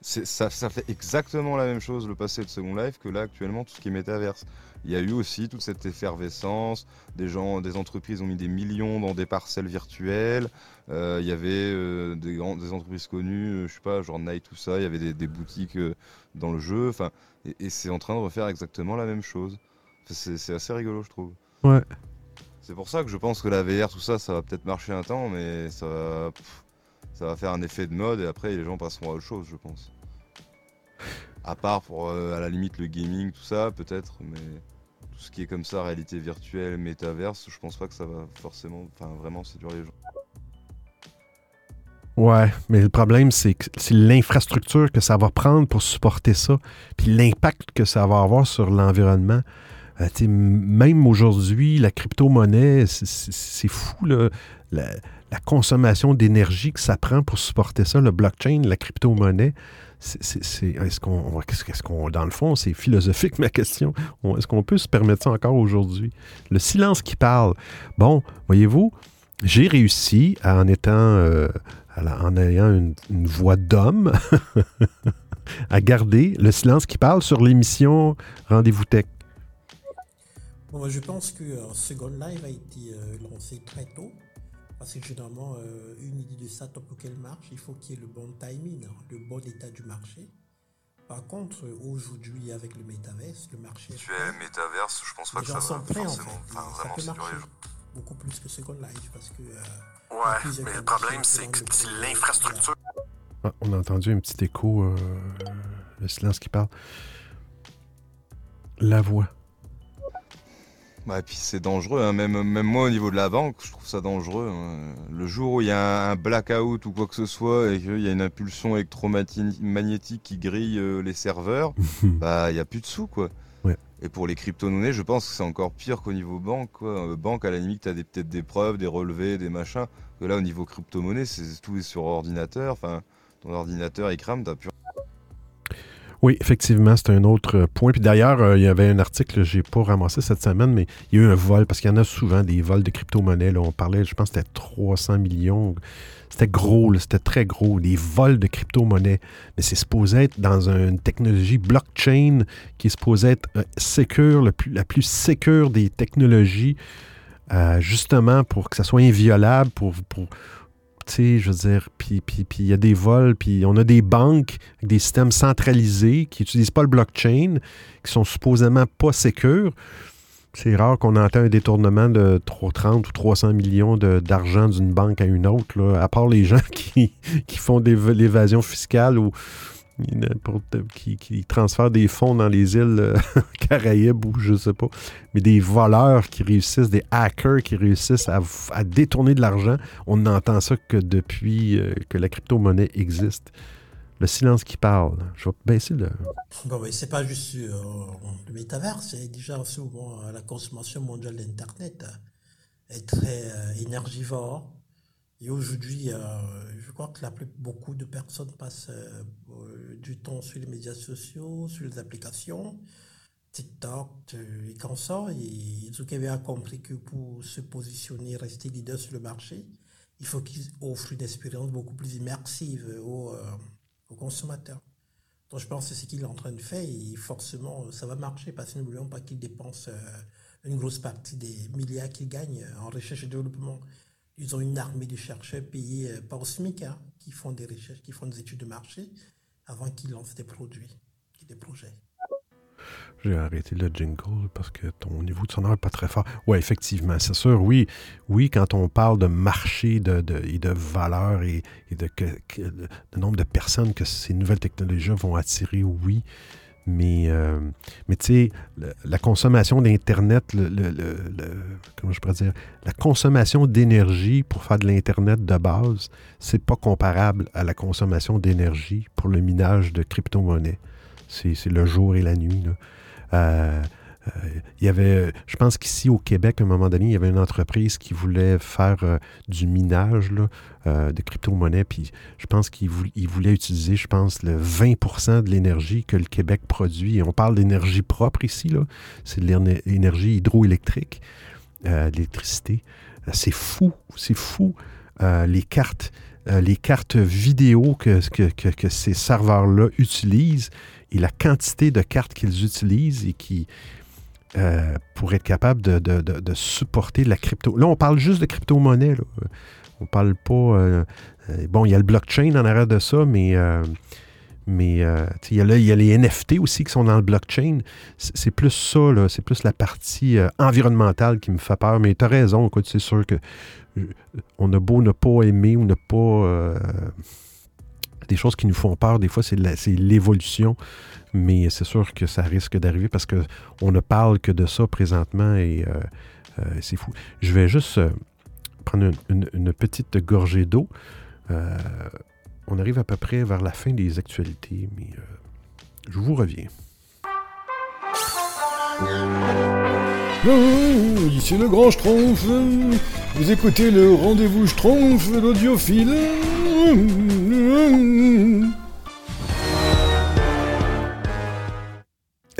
Ça, fait exactement la même chose le passé de Second Life que là actuellement tout ce qui est métaverse. Il y a eu aussi toute cette effervescence, des gens, des entreprises ont mis des millions dans des parcelles virtuelles. Euh, il y avait euh, des, des, entreprises connues, je sais pas, genre Night tout ça. Il y avait des, boutiques dans le jeu. Et c'est en train de refaire exactement la même chose. C'est assez rigolo, je trouve. Ouais. C'est pour ça que je pense que la VR, tout ça, ça va peut-être marcher un temps, mais ça va, ça va faire un effet de mode et après les gens passeront à autre chose, je pense. À part pour, euh, à la limite, le gaming, tout ça, peut-être, mais tout ce qui est comme ça, réalité virtuelle, métaverse, je pense pas que ça va forcément, enfin vraiment séduire les gens. Ouais, mais le problème, c'est que c'est l'infrastructure que ça va prendre pour supporter ça, puis l'impact que ça va avoir sur l'environnement. Euh, même aujourd'hui, la crypto-monnaie, c'est fou, la, consommation d'énergie que ça prend pour supporter ça, le blockchain, la crypto-monnaie. Est-ce dans le fond, c'est philosophique ma question. Est-ce qu'on peut se permettre ça encore aujourd'hui? Le silence qui parle. Bon, voyez-vous, j'ai réussi, en étant, euh, en ayant une, voix d'homme, *laughs* à garder le silence qui parle sur l'émission Rendez-vous Tech. Bon, je pense que euh, Second Live a été euh, lancé très tôt. Parce que généralement, une idée de ça, pour qu'elle marche, il faut qu'il y ait le bon timing, hein, le bon état du marché. Par contre, aujourd'hui, avec le métaverse, le marché. Tu es métaverse, je pense pas que ça va forcément, enfin, vraiment beaucoup plus que Second Life parce que. Euh, ouais, mais le problème, c'est que l'infrastructure. Ah, on a entendu un petit écho, euh, le silence qui parle. La voix. Ouais, et puis c'est dangereux, hein. même, même moi au niveau de la banque, je trouve ça dangereux. Hein. Le jour où il y a un blackout ou quoi que ce soit et qu'il y a une impulsion électromagnétique qui grille euh, les serveurs, *laughs* bah il n'y a plus de sous quoi. Et pour les crypto-monnaies, je pense que c'est encore pire qu'au niveau banque. Quoi. Euh, banque, à la limite, tu as peut-être des preuves, des relevés, des machins. Que là, au niveau crypto-monnaie, c'est tout est sur ordinateur. Enfin, ton ordinateur, il crame, t'as plus oui, effectivement, c'est un autre point. Puis d'ailleurs, euh, il y avait un article j'ai pas ramassé cette semaine, mais il y a eu un vol, parce qu'il y en a souvent des vols de crypto-monnaies. On parlait, je pense c'était 300 millions. C'était gros, c'était très gros, des vols de crypto-monnaies. Mais c'est supposé être dans une technologie blockchain qui est supposée être euh, plus, la plus sécure des technologies, euh, justement pour que ça soit inviolable, pour je veux dire, puis il y a des vols, puis on a des banques avec des systèmes centralisés qui n'utilisent pas le blockchain, qui sont supposément pas sécures. C'est rare qu'on entend un détournement de 30 ou 300 millions d'argent d'une banque à une autre, à part les gens *laughs* qui, qui font de l'évasion fiscale ou, qui, qui transfèrent des fonds dans les îles euh, *laughs* Caraïbes ou je sais pas, mais des voleurs qui réussissent, des hackers qui réussissent à, détourner de l'argent, on n'entend ça que depuis euh, que la crypto-monnaie existe. Le silence qui parle. Je vais baisser le. Bon, mais c'est pas juste euh, le métavers, c'est déjà souvent la consommation mondiale d'Internet est très énergivore. Et aujourd'hui, je crois que la plus, beaucoup de personnes passent du temps sur les médias sociaux, sur les applications, TikTok et comme ça. Et Zuckerberg a compris que pour se positionner, rester leader sur le marché, il faut qu'ils offrent une expérience beaucoup plus immersive aux, euh, aux consommateurs. Donc je pense que c'est ce qu'il est en train de faire et forcément ça va marcher parce que n'oublions pas qu'il dépense euh, une grosse partie des milliards qu'il gagne en recherche et développement. Ils ont une armée de chercheurs payés euh, par SMIC hein, qui font des recherches, qui font des études de marché avant qu'ils lancent des produits et des projets. J'ai arrêté le jingle parce que ton niveau de sonore n'est pas très fort. Oui, effectivement, c'est sûr. Oui, oui, quand on parle de marché de, de, et de valeur et, de, nombre de personnes que ces nouvelles technologies vont attirer, oui. Mais, euh, mais tu sais, la consommation d'Internet, le, comment je pourrais dire, la consommation d'énergie pour faire de l'Internet de base, c'est pas comparable à la consommation d'énergie pour le minage de crypto-monnaies. C'est le jour et la nuit. Là. Euh, il y avait, je pense qu'ici au Québec, à un moment donné, il y avait une entreprise qui voulait faire euh, du minage de crypto-monnaie. Puis je pense qu'il voulait, utiliser, je pense, le 20% de l'énergie que le Québec produit. On parle d'énergie propre ici, C'est de l'énergie hydroélectrique, l'électricité. c'est fou, c'est fou. les cartes. les cartes vidéo que, que ces serveurs-là utilisent et la quantité de cartes qu'ils utilisent et qui, euh, pour être capable de, supporter la crypto. Là, on parle juste de crypto-monnaie. On parle pas. Euh, euh, bon, il y a le blockchain en arrière de ça, mais. mais il, y a les NFT aussi qui sont dans le blockchain. C'est plus ça, c'est plus la partie environnementale qui me fait peur. Mais tu as raison, c'est sûr que on a beau ne pas aimer ou ne pas. des choses qui nous font peur, des fois, c'est l'évolution mais c'est sûr que ça risque d'arriver parce qu'on ne parle que de ça présentement et euh, euh, c'est fou. Je vais juste euh, prendre une, petite gorgée d'eau. on arrive à peu près vers la fin des actualités, mais je vous reviens. ici le grand Schtroumpf. Vous écoutez le rendez-vous Schtroumpf, l'audiophile.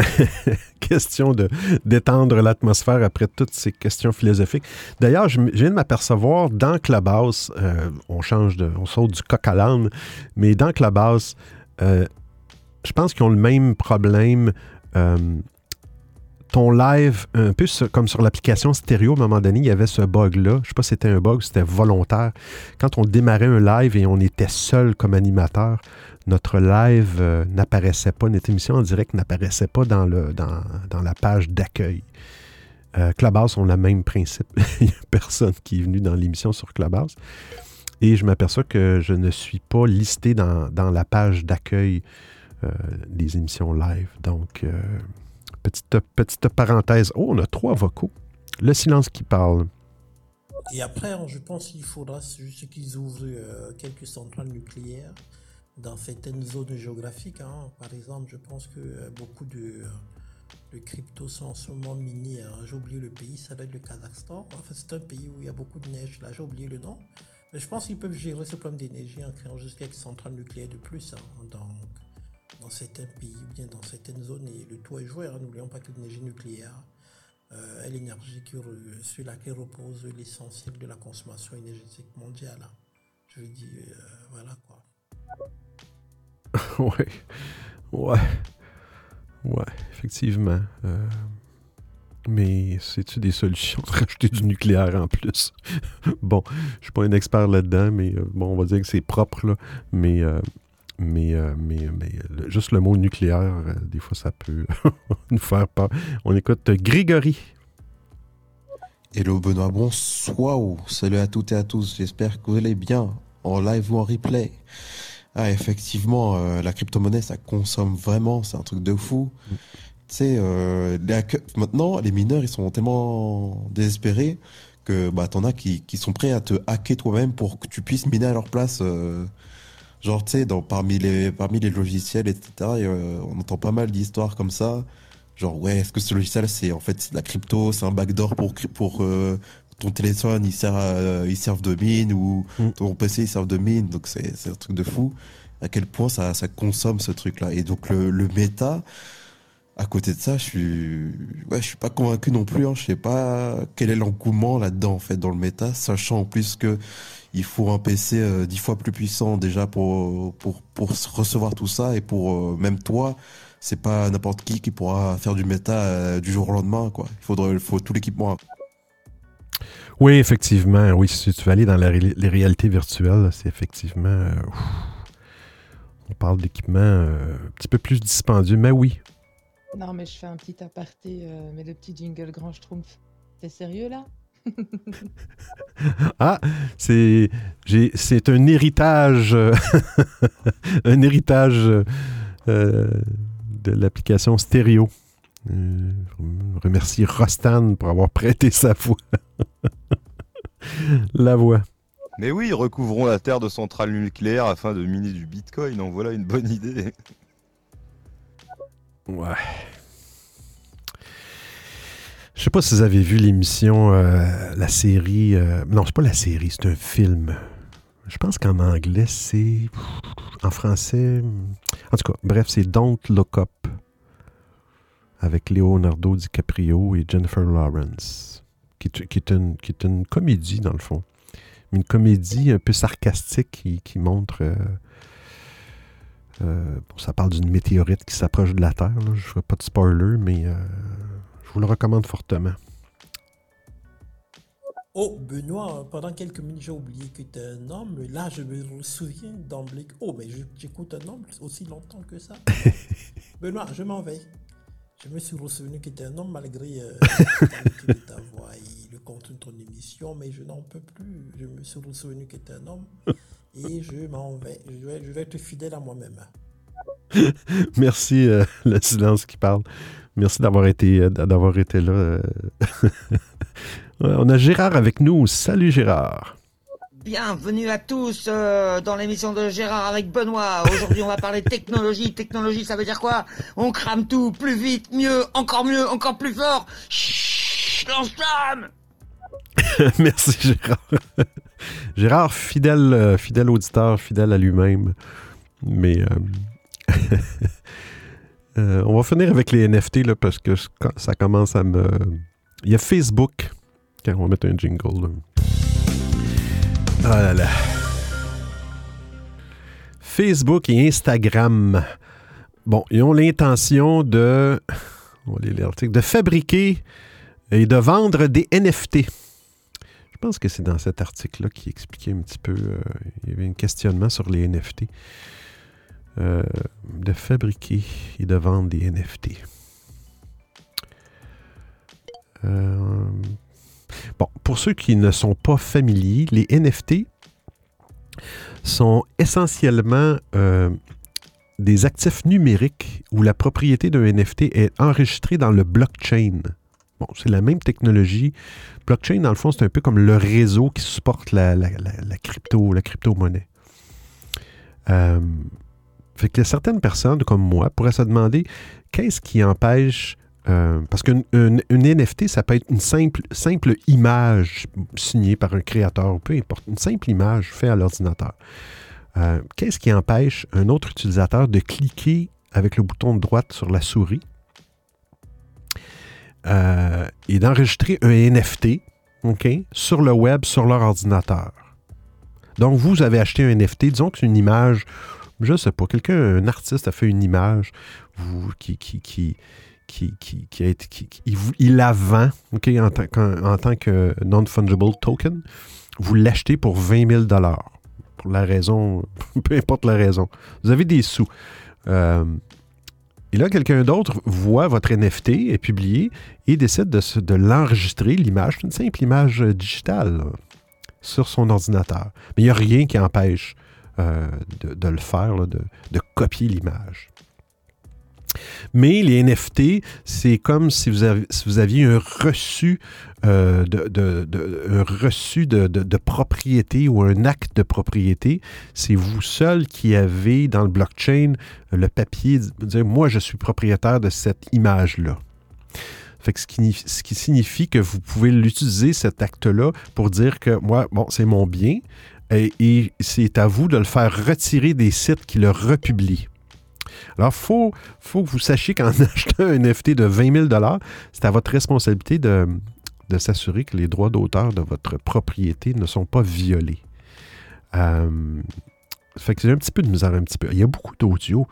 *laughs* question de d'étendre l'atmosphère après toutes ces questions philosophiques. D'ailleurs, je, viens de m'apercevoir dans Clubhouse, euh, on change de, on saute du coq à l'âne, mais dans Clubhouse, euh, je pense qu'ils ont le même problème. Euh, ton live, un peu comme sur l'application stéréo, à un moment donné, il y avait ce bug-là. Je ne sais pas si c'était un bug c'était volontaire. Quand on démarrait un live et on était seul comme animateur, notre live euh, n'apparaissait pas, notre émission en direct n'apparaissait pas dans, la page d'accueil. Euh, Clubhouse ont le même principe. *laughs* il n'y a personne qui est venu dans l'émission sur Clubhouse. Et je m'aperçois que je ne suis pas listé dans, la page d'accueil euh, des émissions live. Donc, euh, petite, petite parenthèse. Oh, on a trois vocaux. Le silence qui parle. Et après, je pense qu'il faudra juste qu'ils ouvrent quelques centrales nucléaires dans certaines zones géographiques. Hein. Par exemple, je pense que euh, beaucoup de, de cryptos sont en ce moment minés. Hein. J'ai oublié le pays, ça doit être le Kazakhstan. Enfin, c'est un pays où il y a beaucoup de neige. Là, j'ai oublié le nom. Mais je pense qu'ils peuvent gérer ce problème d'énergie en créant juste quelques centrales nucléaires de plus hein, dans, dans certains pays ou bien dans certaines zones. Et le tout est joué. N'oublions pas que l'énergie nucléaire euh, est l'énergie sur laquelle repose l'essentiel de la consommation énergétique mondiale. Je veux dire, euh, voilà quoi. *laughs* ouais. Ouais. Ouais, effectivement. Euh, mais c'est-tu des solutions de *laughs* rajouter du nucléaire en plus? *laughs* bon, je suis pas un expert là-dedans, mais euh, bon, on va dire que c'est propre, là. Mais, euh, mais, mais, mais juste le mot nucléaire, des fois, ça peut nous faire peur. On écoute Grégory. Hello Benoît, bonsoir. Salut à toutes et à tous. J'espère que vous allez bien en live ou en replay. Ah, effectivement, euh, la crypto-monnaie, ça consomme vraiment, c'est un truc de fou. Mm. Tu sais, euh, maintenant, les mineurs, ils sont tellement désespérés que bah, t'en as qui, qui sont prêts à te hacker toi-même pour que tu puisses miner à leur place. Euh, genre, tu sais, parmi, les, parmi les logiciels, etc., on entend pas mal d'histoires comme ça. Genre, ouais, est-ce que ce logiciel, c'est en fait de la crypto, c'est un backdoor pour, pour ton téléphone il sert il serve de mine ou mm. ton PC il sert de mine. Donc c'est un truc de fou à quel point ça, ça consomme ce truc là et donc le, le méta à côté de ça je suis ouais je suis pas convaincu non plus hein. je sais pas quel est l'engouement là dedans en fait dans le méta sachant en plus que il faut un PC euh, dix fois plus puissant déjà pour pour pour recevoir tout ça. Et pour euh, même toi c'est pas n'importe qui qui pourra faire du méta euh, du jour au lendemain quoi. Il faudrait il faut tout l'équipement oui, effectivement. Oui, si tu veux aller dans les réalités virtuelles, c'est effectivement. Euh, on parle d'équipement euh, un petit peu plus dispendieux, mais oui. Non, mais je fais un petit aparté, euh, mais le petit jingle Grand Schtroumpf. T'es sérieux là? *laughs* Ah, c'est c'est un héritage, *laughs* un héritage de l'application stéréo. Euh, remercie Rostan pour avoir prêté sa voix. *laughs* la voix. Mais oui, recouvrons la Terre de centrales nucléaires afin de miner du Bitcoin. En voilà une bonne idée. Ouais. Je sais pas si vous avez vu l'émission, euh, la série. Euh, non, c'est pas la série, c'est un film. Je pense qu'en anglais, c'est. En français. En tout cas, bref, c'est Don't Look Up avec Leonardo DiCaprio et Jennifer Lawrence, qui, est, une, qui est une comédie dans le fond. Une comédie un peu sarcastique qui, montre... Euh, euh, ça parle d'une météorite qui s'approche de la Terre. Je ne ferai pas de spoiler, mais euh, je vous le recommande fortement. Oh, Benoît, pendant quelques minutes, j'ai oublié que tu es un homme. Là, je me souviens d'emblée. Oh, mais j'écoute un homme aussi longtemps que ça. *laughs* Benoît, je m'en vais. Je me suis souvenu que tu un homme malgré euh, ta voix et le contenu de ton émission, mais je n'en peux plus. Je me suis souvenu que tu un homme et je m'en vais. Je vais, je vais être fidèle à moi-même. *laughs* Merci, euh, le silence qui parle. Merci d'avoir été, euh, d'avoir été là. *laughs* On a Gérard avec nous. Salut Gérard. Bienvenue à tous euh, dans l'émission de Gérard avec Benoît. Aujourd'hui, on va parler technologie. Technologie, ça veut dire quoi? On crame tout plus vite, mieux, encore mieux, encore plus fort. Chut, *laughs* Merci Gérard. Gérard, fidèle, euh, fidèle auditeur, fidèle à lui-même. Mais Euh, *laughs* on va finir avec les NFT là, parce que ça commence à me. Il y a Facebook. Quand on va mettre un jingle. Là. Là. Facebook et Instagram. Bon, ils ont l'intention de. On. De fabriquer et de vendre des NFT. Je pense que c'est dans cet article-là qui expliquait un petit peu. Euh, il y avait un questionnement sur les NFT. Euh, de fabriquer et de vendre des NFT. Euh, bon, pour ceux qui ne sont pas familiers, les NFT sont essentiellement euh, des actifs numériques où la propriété d'un NFT est enregistrée dans le blockchain. Bon, c'est la même technologie. Blockchain, dans le fond, c'est un peu comme le réseau qui supporte la, crypto, la crypto-monnaie. Euh, fait que certaines personnes, comme moi, pourraient se demander qu'est-ce qui empêche. Euh, parce qu'une NFT, ça peut être une simple, simple image signée par un créateur, peu importe, une simple image faite à l'ordinateur. Euh, qu'est-ce qui empêche un autre utilisateur de cliquer avec le bouton de droite sur la souris? Euh, et d'enregistrer un NFT sur le web, sur leur ordinateur? Donc, vous avez acheté un NFT, disons que c'est une image je sais pas, quelqu'un, un artiste a fait une image vous, qui, qui, qui, a été, il, la vend en, tant, tant que non-fungible token. Vous l'achetez pour 20 000 Pour la raison, *laughs* peu importe la raison. Vous avez des sous. Euh, et là, quelqu'un d'autre voit votre NFT est publié et décide de, de l'enregistrer, l'image, une simple image digitale sur son ordinateur. Mais il n'y a rien qui empêche euh, de, le faire, de, copier l'image. Mais les NFT, c'est comme si vous, aviez un reçu, euh, de, propriété ou un acte de propriété. C'est vous seul qui avez dans le blockchain le papier dire moi je suis propriétaire de cette image-là. Ce, qui, signifie que vous pouvez l'utiliser, cet acte-là, pour dire que moi, bon, c'est mon bien, et, c'est à vous de le faire retirer des sites qui le republient. Alors, il faut, que vous sachiez qu'en *laughs* achetant un NFT de 20 000 c'est à votre responsabilité de, s'assurer que les droits d'auteur de votre propriété ne sont pas violés. Euh, fait que j'ai un petit peu de misère, un petit peu. Il y a beaucoup d'audio.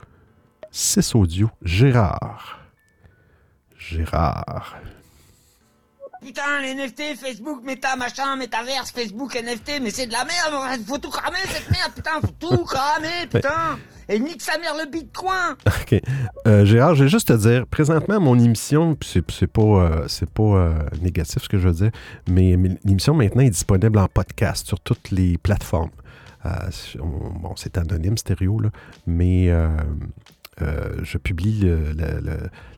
6 audios. Gérard. Gérard. Putain, les NFT, Facebook, Meta, machin, Metaverse, Facebook, NFT, mais c'est de la merde, faut tout cramer cette merde, putain, faut tout *laughs* cramer, putain Et nique sa mère le bitcoin *laughs* Ok. Euh, Gérard, je vais juste te dire, présentement, mon émission, c'est, c'est pas, euh, c'est pas euh, négatif ce que je veux dire, mais, l'émission maintenant est disponible en podcast sur toutes les plateformes. bon, c'est anonyme, stéréo, là, mais euh, je publie euh,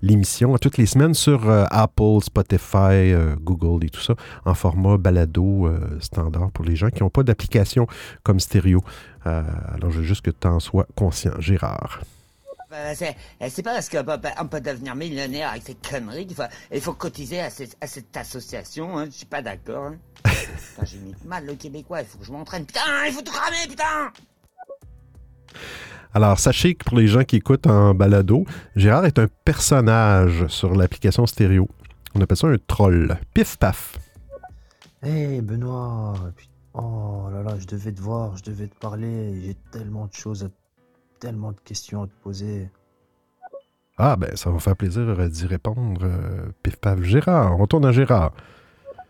l'émission toutes les semaines sur euh, Apple, Spotify, Google et tout ça, en format balado standard pour les gens qui n'ont pas d'application comme stéréo. alors, je veux juste que tu en sois conscient, Gérard. C'est pas parce qu'on peut devenir millionnaire avec ces conneries qu'il faut, il faut cotiser à, cette, association. Hein, je suis pas d'accord. Hein. *laughs* J'ai mis mal le Québécois, il faut que je m'entraîne. Putain, il faut tout cramer, putain alors, sachez que pour les gens qui écoutent en balado, Gérard est un personnage sur l'application stéréo. On appelle ça un troll. Pif paf. Hé Benoît, oh là là, je devais te voir, je devais te parler, j'ai tellement de choses, tellement de questions à te poser. Ah ben, ça va faire plaisir d'y répondre. Euh, pif paf, Gérard, on retourne à Gérard.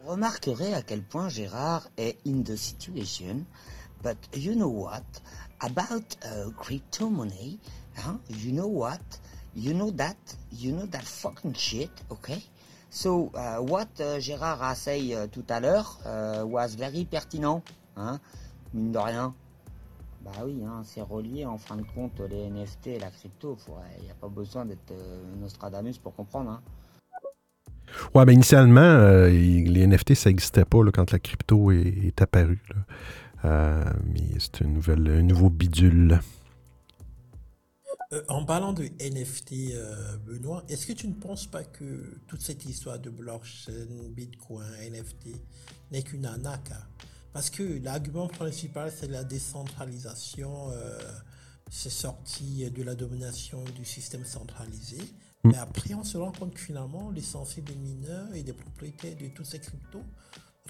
Remarquerez à quel point Gérard est in the situation, but you know what? About uh, crypto money, huh? you know what? You know that? You know that fucking shit, okay? So, uh, what uh, Gérard a said uh, tout à l'heure was very pertinent, hein? Mine de rien. Bah oui, hein, c'est relié en fin de compte les NFT et la crypto. Il n'y a pas besoin d'être euh, Nostradamus pour comprendre. Hein. Ouais, mais initialement, euh, les NFT, ça n'existait pas quand la crypto est, apparue. Euh, mais c'est une nouvelle, un nouveau bidule. Euh, en parlant de NFT, euh, Benoît, est-ce que tu ne penses pas que toute cette histoire de blockchain, Bitcoin, NFT n'est qu'une arnaque hein? Parce que l'argument principal, c'est la décentralisation c'est sorti de la domination du système centralisé. Mm. Mais après, on se rend compte que finalement, l'essentiel des mineurs et des propriétaires de tous ces cryptos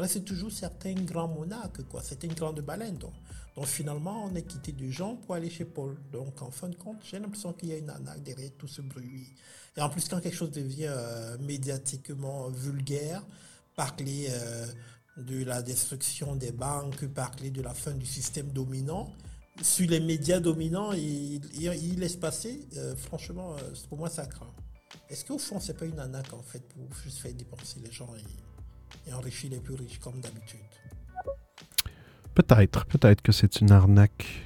reste toujours certains grands monarques, quoi, certaines grandes baleines. Donc, donc finalement, on est quitté de gens pour aller chez Paul. Donc en fin de compte, j'ai l'impression qu'il y a une arnaque derrière tout ce bruit. Et en plus, quand quelque chose devient euh, médiatiquement vulgaire, parler euh, de la destruction des banques, parler de la fin du système dominant, sur les médias dominants, il, il, laisse passer, euh, franchement, pour moi, ça craint. Est-ce qu'au fond, c'est pas une arnaque, en fait, pour juste faire dépenser les gens et, et enrichir les plus riches, comme d'habitude Peut-être, peut-être que c'est une arnaque.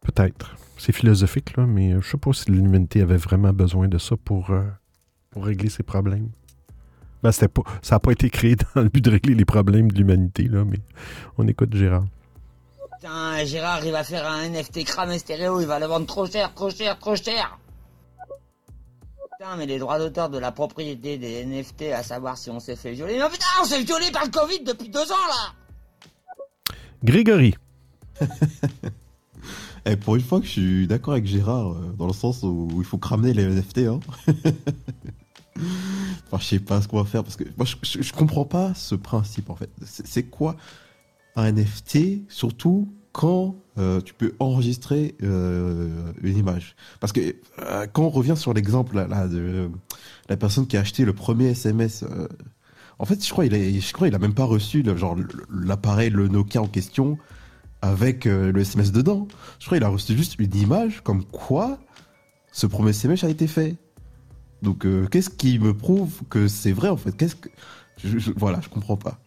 Peut-être. C'est philosophique, là, mais je sais pas si l'humanité avait vraiment besoin de ça pour, euh, pour régler ses problèmes. Ben, c'était pas, ça n'a pas été créé dans le but de régler les problèmes de l'humanité, là, mais on écoute Gérard. Putain, Gérard, il va faire un NFT cramé stéréo, il va le vendre trop cher, trop cher, trop cher. Putain, mais les droits d'auteur de la propriété des NFT, à savoir si on s'est fait violer. Mais putain, on s'est violé par le Covid depuis deux ans, là Grégory. *laughs* Eh, pour une fois que je suis d'accord avec Gérard, euh, dans le sens où il faut cramer les NFT. Hein. *laughs* enfin, je sais pas ce qu'on va faire parce que moi, je, je, je comprends pas ce principe en fait. C'est c'est quoi un NFT, surtout quand euh, tu peux enregistrer euh, une image Parce que euh, quand on revient sur l'exemple là, de la personne qui a acheté le premier SMS. en fait, je crois il a, il même pas reçu genre l'appareil, le Nokia en question, avec le SMS dedans. Je crois qu'il a reçu juste une image comme quoi ce premier SMS a été fait. Donc, qu'est-ce qui me prouve que c'est vrai en fait? Qu'est-ce que je, je- voilà, je comprends pas.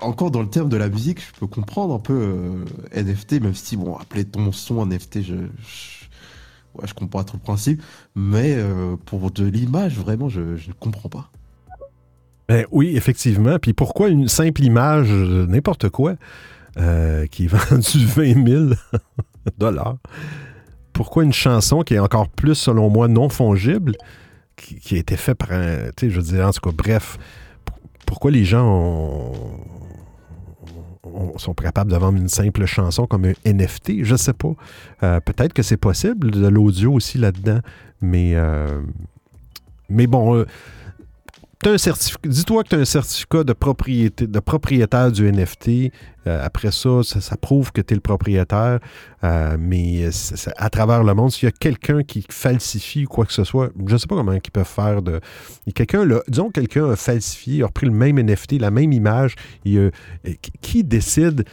Encore dans le terme de la musique, je peux comprendre un peu euh, NFT, même si bon, appeler ton son NFT, je, je, ouais, je comprends trop le principe. Mais euh, pour de l'image, vraiment, je, ne comprends pas. Ben oui, effectivement. Puis pourquoi une simple image, euh, n'importe quoi, qui est *laughs* vendue 20 000 dollars? Pourquoi une chanson qui est encore plus, selon moi, non fongible, qui, qui a été faite par un. Tu sais, je veux dire, en tout cas, bref, pourquoi les gens ont- ont- sont capables de vendre une simple chanson comme un NFT? Je sais pas. Euh, Peut-être que c'est possible, de l'audio aussi là-dedans, mais. euh, mais bon. euh, Dis-toi que tu as un certificat de, propriété, de propriétaire du NFT. Euh, après ça, ça, prouve que tu es le propriétaire. Euh, mais c'est- à travers le monde, s'il y a quelqu'un qui falsifie quoi que ce soit, je ne sais pas comment ils peuvent faire de. Quelqu'un, disons que quelqu'un a falsifié, a repris le même NFT, la même image. euh, qui- décide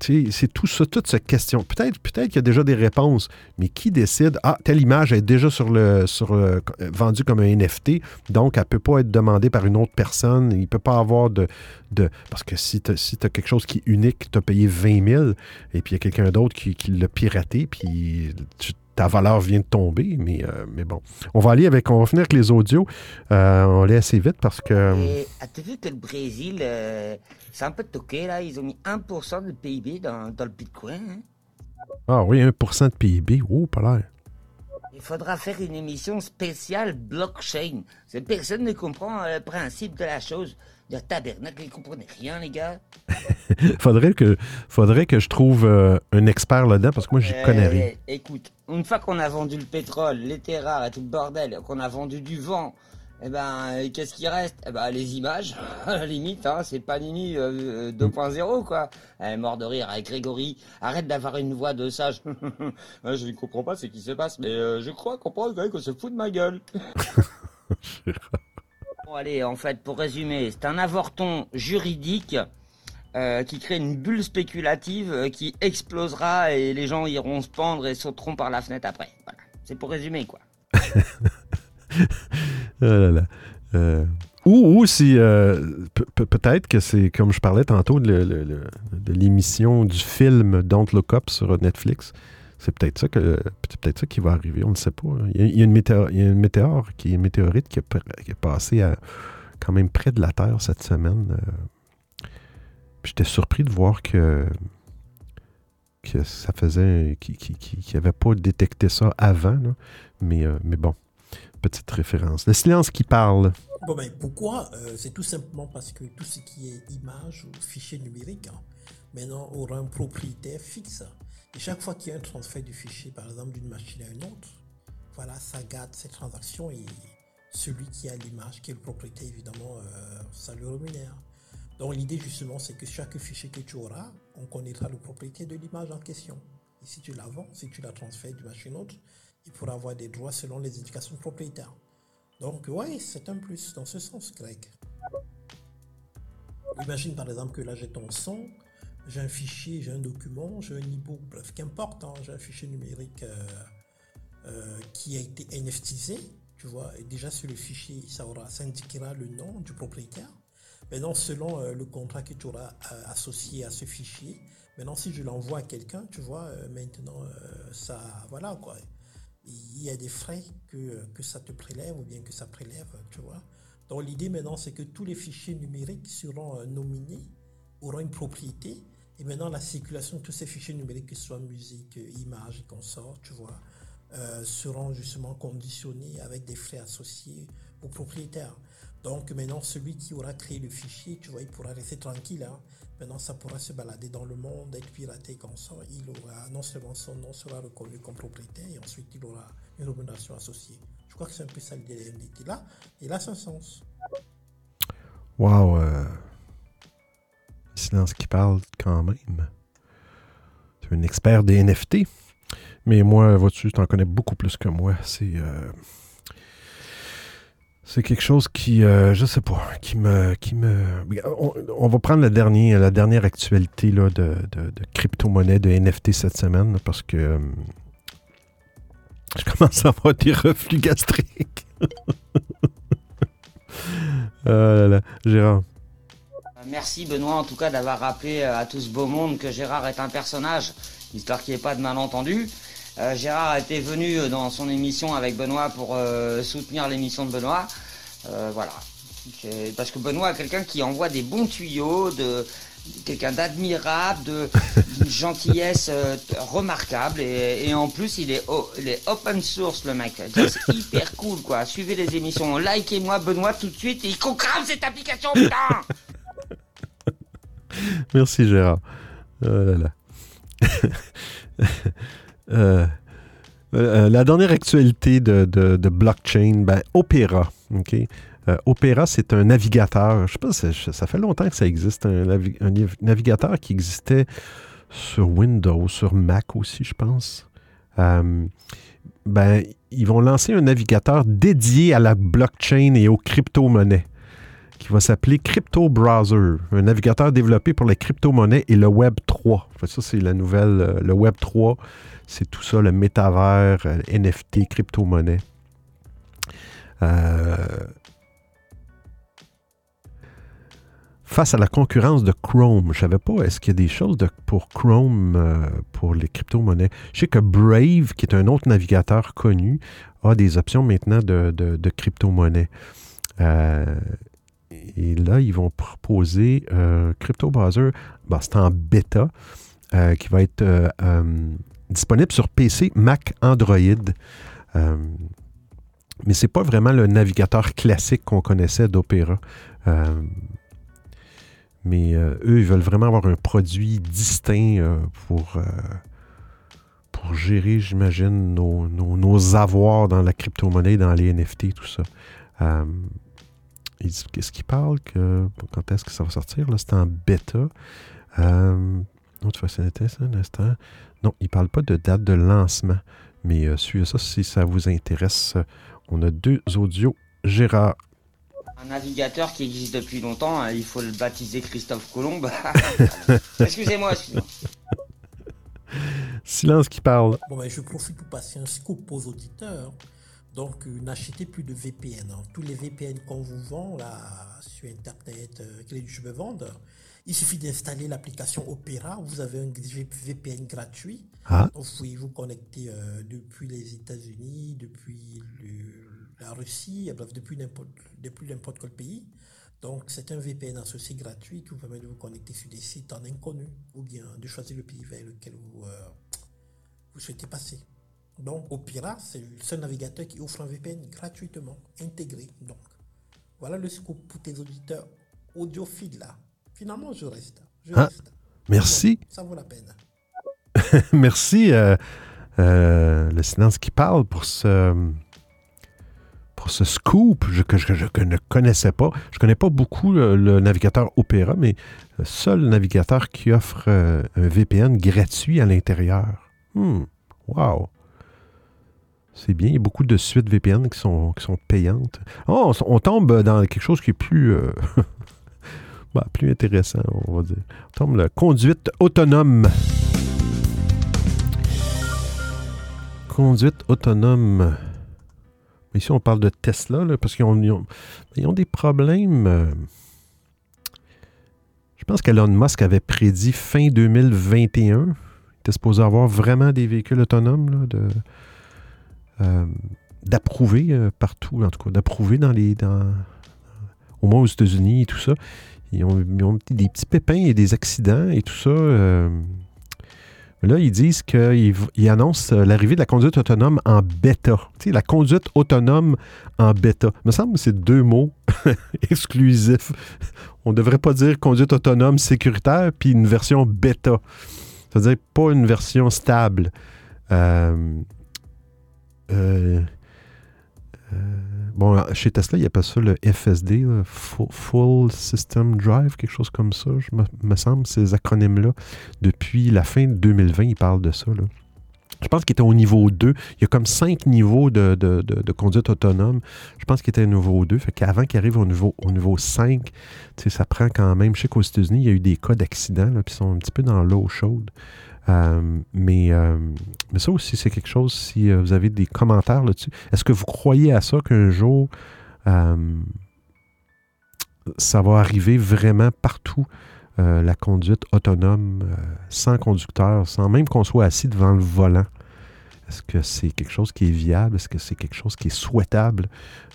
c'est tout ça, toute cette question. Peut-être peut qu'il y a déjà des réponses, mais qui décide Ah, telle image est déjà sur le, sur euh, vendue comme un NFT, donc elle ne peut pas être demandée par une autre personne. Il ne peut pas avoir de. de parce que si tu as, quelque chose qui est unique, tu as payé 20 000, et puis il y a quelqu'un d'autre qui, qui l'a piraté, puis tu- ta valeur vient de tomber. Mais, euh, mais bon. On va aller avec. On va finir avec les audios. Euh, on va aller assez vite parce que. Et as-tu vu que le Brésil, euh, c'est un peu toqué là? Ils ont mis 1% de PIB dans, dans le Bitcoin. hein? Ah oui, 1% de PIB. Oh, pas l'air. Il faudra faire une émission spéciale blockchain. Personne ne comprend euh, le principe de la chose. De tabernacle, ils comprenez rien, les gars. *laughs* faudrait, que, faudrait que je trouve euh, un expert là-dedans parce que moi, j'y Euh, connais rien. Écoute, une fois qu'on a vendu le pétrole, les terres rares et tout le bordel, qu'on a vendu du vent, eh ben, euh, qu'est-ce qui reste? Eh ben, les images, *laughs* à la limite, hein, c'est Panini euh, euh, 2.0, quoi. Elle est mort de rire avec Grégory. Arrête d'avoir une voix de sage. Ouais, *laughs* je ne comprends pas ce qui se passe, mais euh, je crois comprendre qu'on se fout de ma gueule. Allez, en fait, pour résumer, c'est un avorton juridique euh, qui crée une bulle spéculative euh, qui explosera et les gens iront se pendre et sauteront par la fenêtre après. Voilà. C'est pour résumer, quoi. *laughs* Là. Euh, ou, si pe- pe- peut-être que c'est comme je parlais tantôt de l'émission du film Don't Look Up sur Netflix. C'est peut-être ça que peut-être ça qui va arriver, on ne sait pas. hein. Il y a, une météore, qui une météorite qui, est passée quand même près de la Terre cette semaine. euh. J'étais surpris de voir que que ça faisait qu'il qui, qui, pas détecté ça avant, euh, mais bon, petite référence. Le silence qui parle. Bon, ben, pourquoi Euh, C'est tout simplement parce que tout ce qui est image ou fichier numérique, hein, maintenant aura un propriétaire fixe. Et chaque fois qu'il y a un transfert du fichier, par exemple d'une machine à une autre, voilà, ça garde cette transaction et celui qui a l'image, qui est le propriétaire, évidemment, euh, ça le rémunère. Donc l'idée justement, c'est que chaque fichier que tu auras, on connaîtra le propriétaire de l'image en question. Et si tu la vends, si tu la transfères d'une machine à une autre, il pourra avoir des droits selon les indications propriétaires. Donc oui, c'est un plus dans ce sens, Greg. Imagine par exemple que là j'ai ton son, j'ai un fichier, j'ai un document, j'ai un e-book, bref, qu'importe, hein, j'ai un fichier numérique euh, euh, qui a été NFTisé, tu vois, et déjà sur le fichier, ça, aura, ça indiquera le nom du propriétaire. Maintenant, selon euh, le contrat que tu auras associé à ce fichier, maintenant si je l'envoie à quelqu'un, tu vois, maintenant ça, voilà quoi, il y a des frais que, que ça te prélève ou bien que ça prélève, tu vois. Donc l'idée maintenant, c'est que tous les fichiers numériques seront nominés, auront une propriété, et maintenant, la circulation de tous ces fichiers numériques, que ce soit musique, images et consorts, tu vois, euh, seront justement conditionnés avec des frais associés au propriétaire. Donc maintenant, celui qui aura créé le fichier, tu vois, il pourra rester tranquille. Hein. Maintenant, ça pourra se balader dans le monde, être piraté comme ça. Il aura non seulement son nom sera reconnu comme propriétaire, et ensuite il aura une rémunération associée. Je crois que c'est un peu ça l'idée de là. Et là, c'est un sens. Wow. Silence qui parle quand même. Tu es un expert des NFT. Mais moi, vois-tu, tu en connais beaucoup plus que moi. C'est. Euh, c'est quelque chose qui, euh, je sais pas, qui me. On, va prendre la dernière, la dernière actualité de, de, crypto-monnaie, de NFT cette semaine, parce que euh, je commence à avoir des reflux gastriques. *laughs* ah là là, Gérard. Merci Benoît en tout cas d'avoir rappelé euh, à tout ce beau monde que Gérard est un personnage, histoire qu'il n'y ait pas de malentendu. Euh, Gérard était venu euh, dans son émission avec Benoît pour soutenir l'émission de Benoît. voilà. Parce que Benoît est quelqu'un qui envoie des bons tuyaux, de quelqu'un d'admirable, de *laughs* gentillesse remarquable et, en plus il est, il est open source le mec. C'est hyper cool quoi. Suivez les émissions, likez-moi Benoît tout de suite et il crame cette application putain Merci Gérard. Oh *laughs* euh, euh, la dernière actualité de, blockchain, ben, Opera. Euh, Opera, c'est un navigateur. Je sais pas, ça fait longtemps que ça existe. Un, navigateur qui existait sur Windows, sur Mac aussi, je pense. ben, ils vont lancer un navigateur dédié à la blockchain et aux crypto-monnaies qui va s'appeler Crypto Browser, un navigateur développé pour les crypto-monnaies et le Web 3. ça, c'est la nouvelle. Euh, le Web 3, c'est tout ça, le métavers, euh, NFT, crypto-monnaie. Euh, face à la concurrence de Chrome, je ne savais pas, est-ce qu'il y a des choses pour Chrome pour les crypto-monnaies? Je sais que Brave, qui est un autre navigateur connu, a des options maintenant de, crypto-monnaies. Et là, ils vont proposer euh, Crypto Browser, bah, c'est en bêta, euh, qui va être euh, disponible sur PC, Mac, Android. mais ce n'est pas vraiment le navigateur classique qu'on connaissait d'Opera. mais eux, ils veulent vraiment avoir un produit distinct pour, pour gérer, j'imagine, nos, nos, avoirs dans la crypto-monnaie, dans les NFT, tout ça. Qu'est-ce qu'il parle que quand est-ce que ça va sortir? Là, c'est en bêta. Euh, autre ça, un instant. Non, il ne parle pas de date de lancement. Mais euh, suivez ça si ça vous intéresse. On a deux audios. Gérard. Un navigateur qui existe depuis longtemps, hein, il faut le baptiser Christophe Colomb. *laughs* excusez-moi, excusez-moi. Silence qui parle. Bon, ben, je profite pour passer un scoop aux auditeurs. Donc, euh, n'achetez plus de VPN. Hein. Tous les VPN qu'on vous vend là sur Internet, euh, que je me vende, il suffit d'installer l'application Opera. Vous avez un VPN gratuit. Ah. vous pouvez vous connecter euh, depuis les États-Unis, depuis la Russie, bref, depuis n'importe quel pays. Donc, c'est un VPN associé gratuit qui vous permet de vous connecter sur des sites en inconnu ou bien de choisir le pays vers lequel vous, vous souhaitez passer. Donc, Opera, c'est le seul navigateur qui offre un VPN gratuitement, intégré. Donc, voilà le scoop pour tes auditeurs audiophiles là. Finalement, je reste. Je ah, Merci. Ça vaut la peine. *laughs* Merci, euh, euh, le silence qui parle, pour ce, pour ce scoop je- que, je, ne connaissais pas. Je ne connais pas beaucoup le, le navigateur Opera, mais le seul navigateur qui offre euh, un VPN gratuit à l'intérieur. Hmm, wow. C'est bien. Il y a beaucoup de suites VPN qui sont, qui sont payantes. Oh, on, tombe dans quelque chose qui est plus, euh, *laughs* bah, plus intéressant, on va dire. On tombe la conduite autonome. Conduite autonome. Ici, on parle de Tesla, parce qu'ils ont, ils ont- des problèmes. euh, Je pense qu'Elon Musk avait prédit fin 2021. Il était supposé avoir vraiment des véhicules autonomes, de, euh, d'approuver euh, partout, en tout cas, d'approuver dans les. Au moins aux États-Unis et tout ça. Ils ont, des petits pépins et des accidents et tout ça. euh, Là, ils disent qu'ils ils annoncent euh, l'arrivée de la conduite autonome en bêta. Tu sais, la conduite autonome en bêta. Il me semble que c'est deux mots *laughs* exclusifs. On ne devrait pas dire conduite autonome sécuritaire puis une version bêta. C'est-à-dire pas une version stable. Euh, euh, euh, bon, chez Tesla, ils appellent ça le FSD, Full, System Drive, quelque chose comme ça, je me, semble, ces acronymes-là. Depuis la fin de 2020, ils parlent de ça. là. Je pense qu'il était au niveau 2. Il y a comme cinq niveaux de, de- conduite autonome. Je pense qu'il était au niveau 2. Fait qu'il arrive au niveau, au niveau 5, tu sais, ça prend quand même. Je sais qu'aux États-Unis, il y a eu des cas d'accidents, là, puis ils sont un petit peu dans l'eau chaude. Euh, mais, euh, mais ça aussi, c'est quelque chose, si euh, vous avez des commentaires là-dessus. Est-ce que vous croyez à ça qu'un jour, ça va arriver vraiment partout, la conduite autonome, sans conducteur, sans même qu'on soit assis devant le volant? Est-ce que c'est quelque chose qui est viable? Est-ce que c'est quelque chose qui est souhaitable?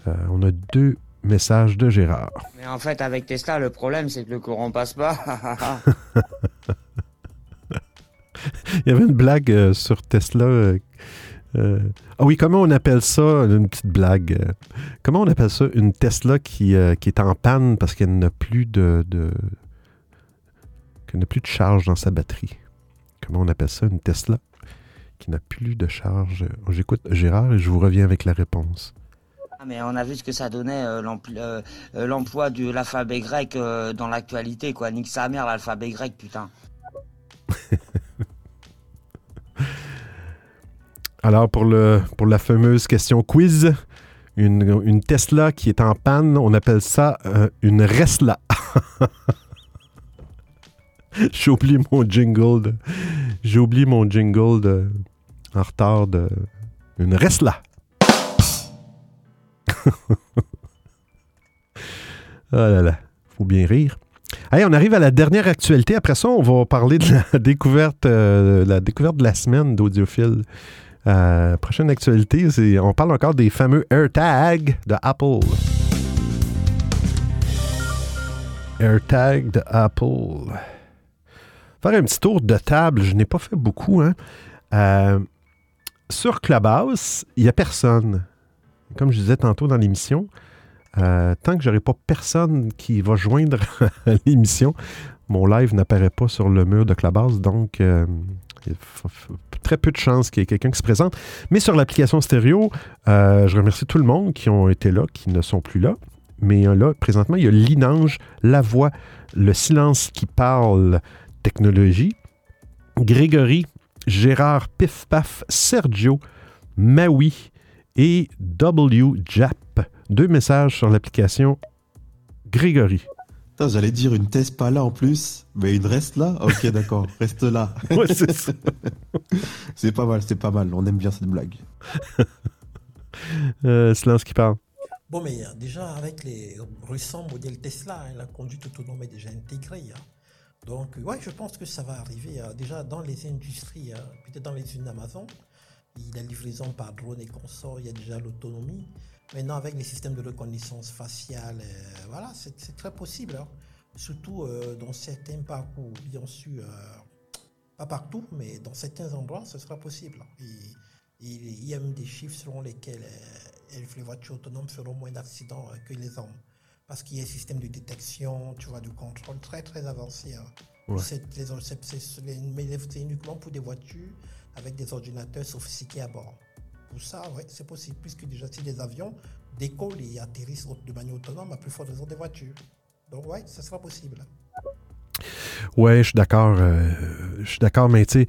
On a deux messages de Gérard. Mais en fait, avec Tesla, le problème, c'est que le courant passe pas. *laughs* *laughs* *laughs* Il y avait une blague euh, sur Tesla. euh, euh, ah oui, comment on appelle ça? Une petite blague. comment on appelle ça? Une Tesla qui, qui est en panne parce qu'elle n'a plus de, de qu'elle n'a plus de charge dans sa batterie. Comment on appelle ça? Une Tesla qui n'a plus de charge? J'écoute Gérard et je vous reviens avec la réponse. Ah, mais on a vu ce que ça donnait euh, l'empl- euh, euh, l'emploi de l'alphabet grec euh, dans l'actualité, quoi. Nique sa mère, l'alphabet grec, putain. *laughs* Alors, pour, le, pour la fameuse question quiz, une, une Tesla qui est en panne, on appelle ça euh, une Resla. *laughs* J'ai oublié mon jingle. de- J'ai oublié mon jingle en retard de une Resla. *laughs* Ah là là, faut bien rire. Allez, on arrive à la dernière actualité. Après ça, on va parler de la *laughs* découverte, euh, découverte de la semaine d'Audiophile. Euh, prochaine actualité, c'est on parle encore des fameux AirTags de Apple. AirTag de Apple. Faire un petit tour de table, je n'ai pas fait beaucoup. Hein. Euh, sur Clubhouse, il n'y a personne. Comme je disais tantôt dans l'émission, euh, tant que j'aurai pas personne qui va joindre *laughs* l'émission, mon live n'apparaît pas sur le mur de Clubhouse, donc euh, très peu de chances qu'il y ait quelqu'un qui se présente. Mais sur l'application stéréo, euh, je remercie tout le monde qui ont été là, qui ne sont plus là. Mais euh, là, présentement, il y a Linange, La Voix, Le Silence qui parle, Technologie, Grégory, Gérard Pif Paf, Sergio, Maui et W Jap. Deux messages sur l'application Grégory. Putain, J'allais dire une thèse pas là en plus, mais une reste là? Ok, *laughs* d'accord, reste là. Ouais, c'est ça. *laughs* c'est pas mal, c'est pas mal, on aime bien cette blague. *laughs* Euh, silence qui parle. Bon, mais euh, déjà, avec les récents modèles Tesla, hein, la conduite autonome est déjà intégrée. hein. Donc, euh, ouais, je pense que ça va arriver euh, déjà dans les industries, hein, peut-être dans les usines d'Amazon. La livraison par drone et consorts, il y a déjà l'autonomie. Maintenant, avec les systèmes de reconnaissance faciale, euh, voilà, c'est très possible. hein. Surtout euh, dans certains parcours, bien sûr, euh, pas partout, mais dans certains endroits, ce sera possible. Et il y a même des chiffres selon lesquels les voitures autonomes feront moins d'accidents que les hommes. parce qu'il y a un système de détection, tu vois, de contrôle très très avancé. hein. Ouais. C'est uniquement pour des voitures avec des ordinateurs sophistiqués à bord. Pour ça, ouais, c'est possible, puisque déjà si des avions décollent et atterrissent de manière autonome, à plus forte raison des voitures. Donc ouais, ça sera possible. Ouais, je suis d'accord. euh, je suis d'accord, mais tu sais,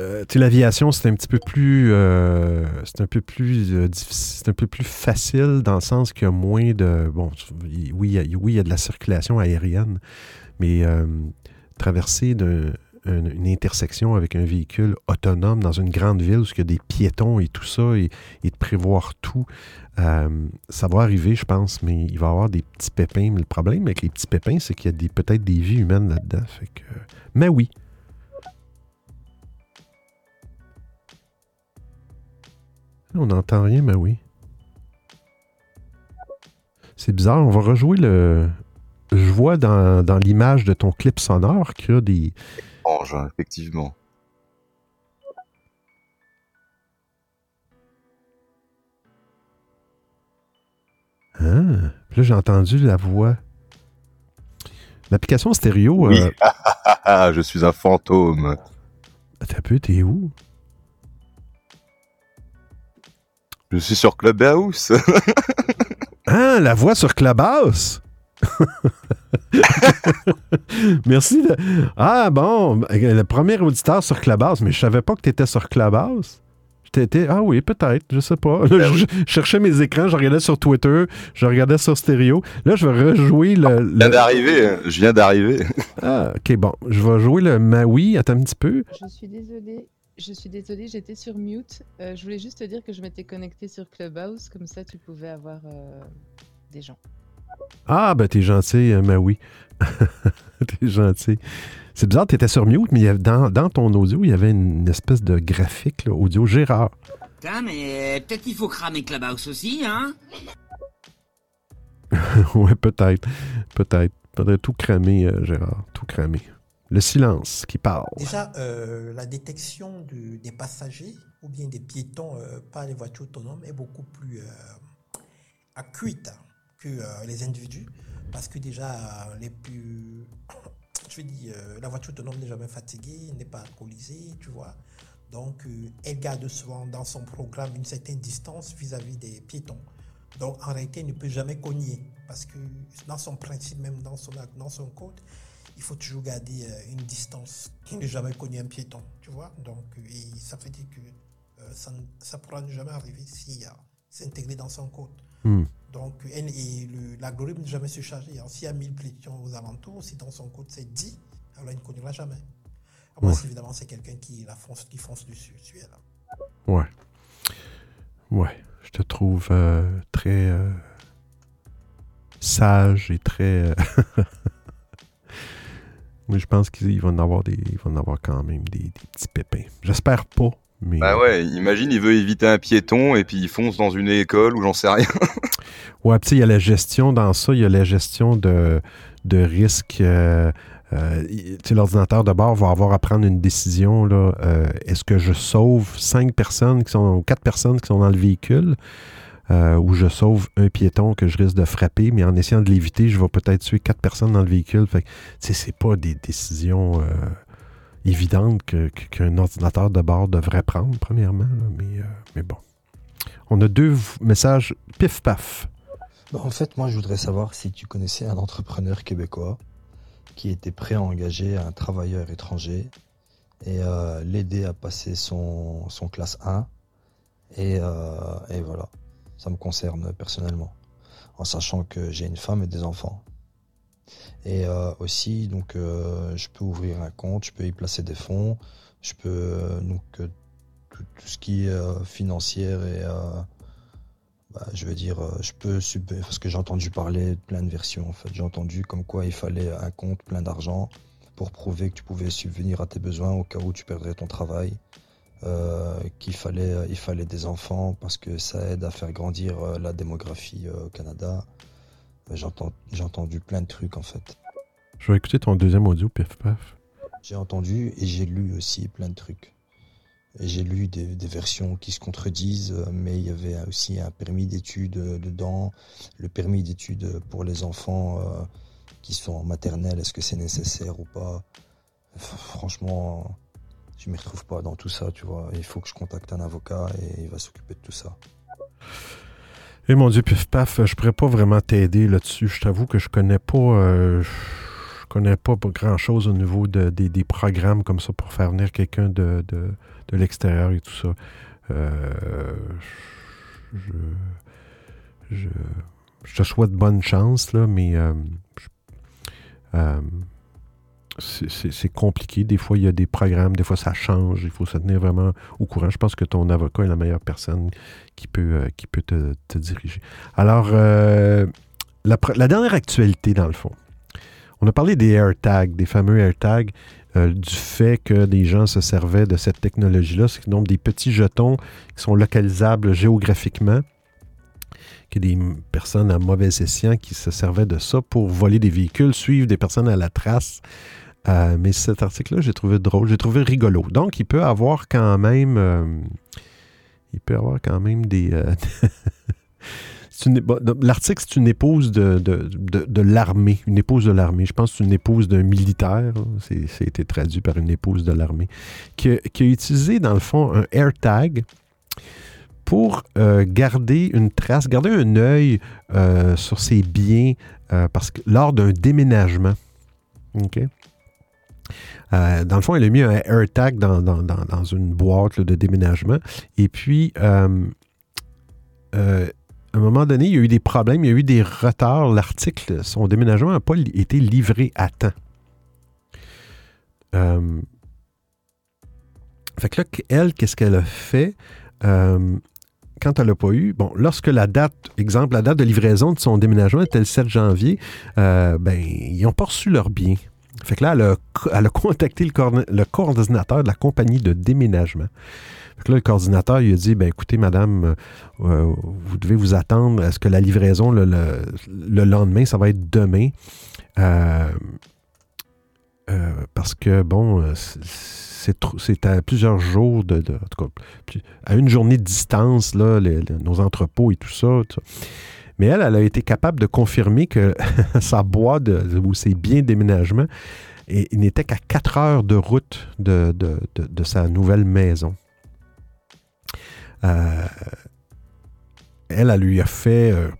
euh, l'aviation, c'est un petit peu plus. euh, c'est un peu plus euh, difficile. C'est un peu plus facile dans le sens qu'il y a moins de. Bon, oui, il y a, oui, il y a de la circulation aérienne, mais traverser d'un- un- une intersection avec un véhicule autonome dans une grande ville où il y a des piétons et tout ça, et, de prévoir tout, euh, ça va arriver, je pense, mais il va y avoir des petits pépins. Mais le problème avec les petits pépins, c'est qu'il y a peut-être des vies humaines là-dedans. Fait que, mais oui. On n'entend rien, mais oui. C'est bizarre, on va rejouer le. Je vois dans, dans l'image de ton clip sonore qu'il y a des. Hein, effectivement. Puis là, j'ai entendu la voix. L'application stéréo. Oui. euh, *laughs* Ah, je suis un fantôme. Un peu, t'es où? Je suis sur Clubhouse. Ah, *laughs* la voix sur Clubhouse! *laughs* Merci. de- Ah, bon, le premier auditeur sur Clubhouse, mais je savais pas que tu étais sur Clubhouse. T'étais- Ah oui, peut-être, je sais pas. Là, *laughs* je, je cherchais mes écrans, je regardais sur Twitter, je regardais sur Stéréo. Là, je vais rejouer le. Je viens le- d'arriver. hein. Je viens d'arriver. *laughs* Ah, ok, bon. Je vais jouer le Maui. Attends un petit peu. Je suis désolée. Je suis désolée, j'étais sur mute. Euh, je voulais juste te dire que je m'étais connectée sur Clubhouse, comme ça tu pouvais avoir euh, des gens. Ah, ben t'es gentil, euh, Maui. *laughs* t'es gentil. C'est bizarre, t'étais sur mute, mais il y avait- dans, dans ton audio, il y avait une espèce de graphique, là, audio Gérard. Putain, mais peut-être qu'il faut cramer Clubhouse aussi, hein? *laughs* Ouais, peut-être. Peut-être. Faudrait tout cramer, euh, Gérard. Tout cramer. Le silence qui parle. Déjà, euh, la détection du- des passagers ou bien des piétons euh, par les voitures autonomes est beaucoup plus euh, accurate que euh, les individus parce que déjà, euh, les plus. *coughs* Je dire, euh, la voiture autonome n'est jamais fatiguée, n'est pas alcoolisée, tu vois. Donc, elle garde souvent dans son programme une certaine distance vis-à-vis des piétons. Donc, en réalité, elle ne peut jamais cogner parce que dans son principe, même dans son, dans son code, il faut toujours garder une distance. Il ne jamais cogner un piéton, tu vois. Donc, ça veut dire que euh, ça ne pourra jamais arriver si euh, dans son code. Hmm. Donc, et l'algorithme ne jamais. Alors, S'il y a 1000 piétons aux alentours, si dans son code c'est 10, alors il ne connaîtra jamais. Moins Ouais. si, évidemment c'est quelqu'un qui la fonce, qui fonce dessus, dessus elle. Ouais. Ouais. Je te trouve euh, très euh, sage et très. euh, *laughs* Mais je pense qu'il va en avoir des. Il va en avoir quand même des, des petits pépins. J'espère pas, mais. Bah ouais, imagine, il veut éviter un piéton et puis il fonce dans une école ou j'en sais rien. *laughs* Ouais, tu sais, il y a la gestion dans ça, il y a la gestion de, de risque. euh, euh, il- tu sais, l'ordinateur de bord va avoir à prendre une décision. là, euh, Est-ce que je sauve cinq personnes qui sont, ou quatre personnes qui sont dans le véhicule euh, ou je sauve un piéton que je risque de frapper, mais en essayant de l'éviter, je vais peut-être tuer quatre personnes dans le véhicule. Fait que, tu sais, c'est pas des décisions que- qu'un ordinateur de bord devrait prendre, premièrement. mais, euh, mais bon. On a deux messages pif-paf. En fait, moi, je voudrais savoir si tu connaissais un entrepreneur québécois qui était prêt à engager un travailleur étranger et euh, l'aider à passer son, son classe 1. Et, euh, et voilà, ça me concerne personnellement, en sachant que j'ai une femme et des enfants. Et euh, aussi, donc, euh, je peux ouvrir un compte, je peux y placer des fonds, je peux euh, donc tout, ce qui est financière et bah, je veux dire, je peux parce que j'ai entendu parler de plein de versions en fait. J'ai entendu comme quoi il fallait un compte plein d'argent pour prouver que tu pouvais subvenir à tes besoins au cas où tu perdrais ton travail. Qu'il fallait, il fallait des enfants parce que ça aide à faire grandir la démographie au Canada. J'entends, j'ai entendu plein de trucs en fait. Je vais écouter ton deuxième audio, pif-paf. J'ai entendu et j'ai lu aussi plein de trucs. J'ai lu des, des versions qui se contredisent, euh, mais il y avait aussi un permis d'études euh, dedans. Le permis d'études pour les enfants euh, qui sont en maternelle, est-ce que c'est nécessaire ou pas? Franchement, je m'y retrouve pas dans tout ça, tu vois. Il faut que je contacte un avocat et il va s'occuper de tout ça. Et mon Dieu, pif paf, je pourrais pas vraiment t'aider là-dessus. Je t'avoue que je connais pas. euh, je connais pas grand chose au niveau de- des, programmes comme ça pour faire venir quelqu'un de, de, l'extérieur et tout ça. Euh, je, je, je te souhaite bonne chance, là, mais euh, euh, c'est- compliqué. Des fois, il y a des programmes, des fois, ça change. Il faut se tenir vraiment au courant. Je pense que ton avocat est la meilleure personne qui peut, euh, qui peut te, te diriger. Alors, euh, la, dernière actualité, dans le fond. On a parlé des AirTags, des fameux AirTags, euh, du fait que des gens se servaient de cette technologie-là. C'est donc des petits jetons qui sont localisables géographiquement qu'il y a des personnes à mauvais escient qui se servaient de ça pour voler des véhicules, suivre des personnes à la trace. Euh, mais cet article-là, j'ai trouvé drôle, j'ai trouvé rigolo. Donc, il peut avoir quand même, euh, il peut avoir quand même des. euh, *laughs* L'article, c'est une épouse de, de, de- l'armée, une épouse de l'armée. Je pense que c'est une épouse d'un militaire. C'est, été traduit par une épouse de l'armée, qui, a- utilisé, dans le fond, un AirTag pour garder une trace, garder un œil sur ses biens parce que lors d'un déménagement. OK? Euh, dans le fond, elle a mis un AirTag dans, dans- dans- dans une boîte de déménagement. Et puis, euh, euh, à un moment donné, il y a eu des problèmes, il y a eu des retards. L'article, son déménagement n'a pas été livré à temps. Fait que là, elle, qu'est-ce qu'elle a fait? Quand elle n'a pas eu, bon, lorsque la date, exemple, la date de livraison de son déménagement était le 7 janvier, ben, ils n'ont pas reçu leurs biens. Fait que là, elle a, contacté le, coordina- le coordinateur de la compagnie de déménagement. Fait que là, le coordinateur, il a dit, ben écoutez, madame, euh, vous devez vous attendre à ce que la livraison le, le- le lendemain, ça va être demain. Euh, euh, parce que, bon, euh, c'est- à plusieurs jours, de, en tout cas, à une journée de distance, là, nos entrepôts et tout ça. Mais elle, elle a été capable de confirmer que *laughs* sa boîte ou ses biens de déménagement n'était qu'à 4 heures de route de, sa nouvelle maison. Euh, elle, elle lui a fait, euh,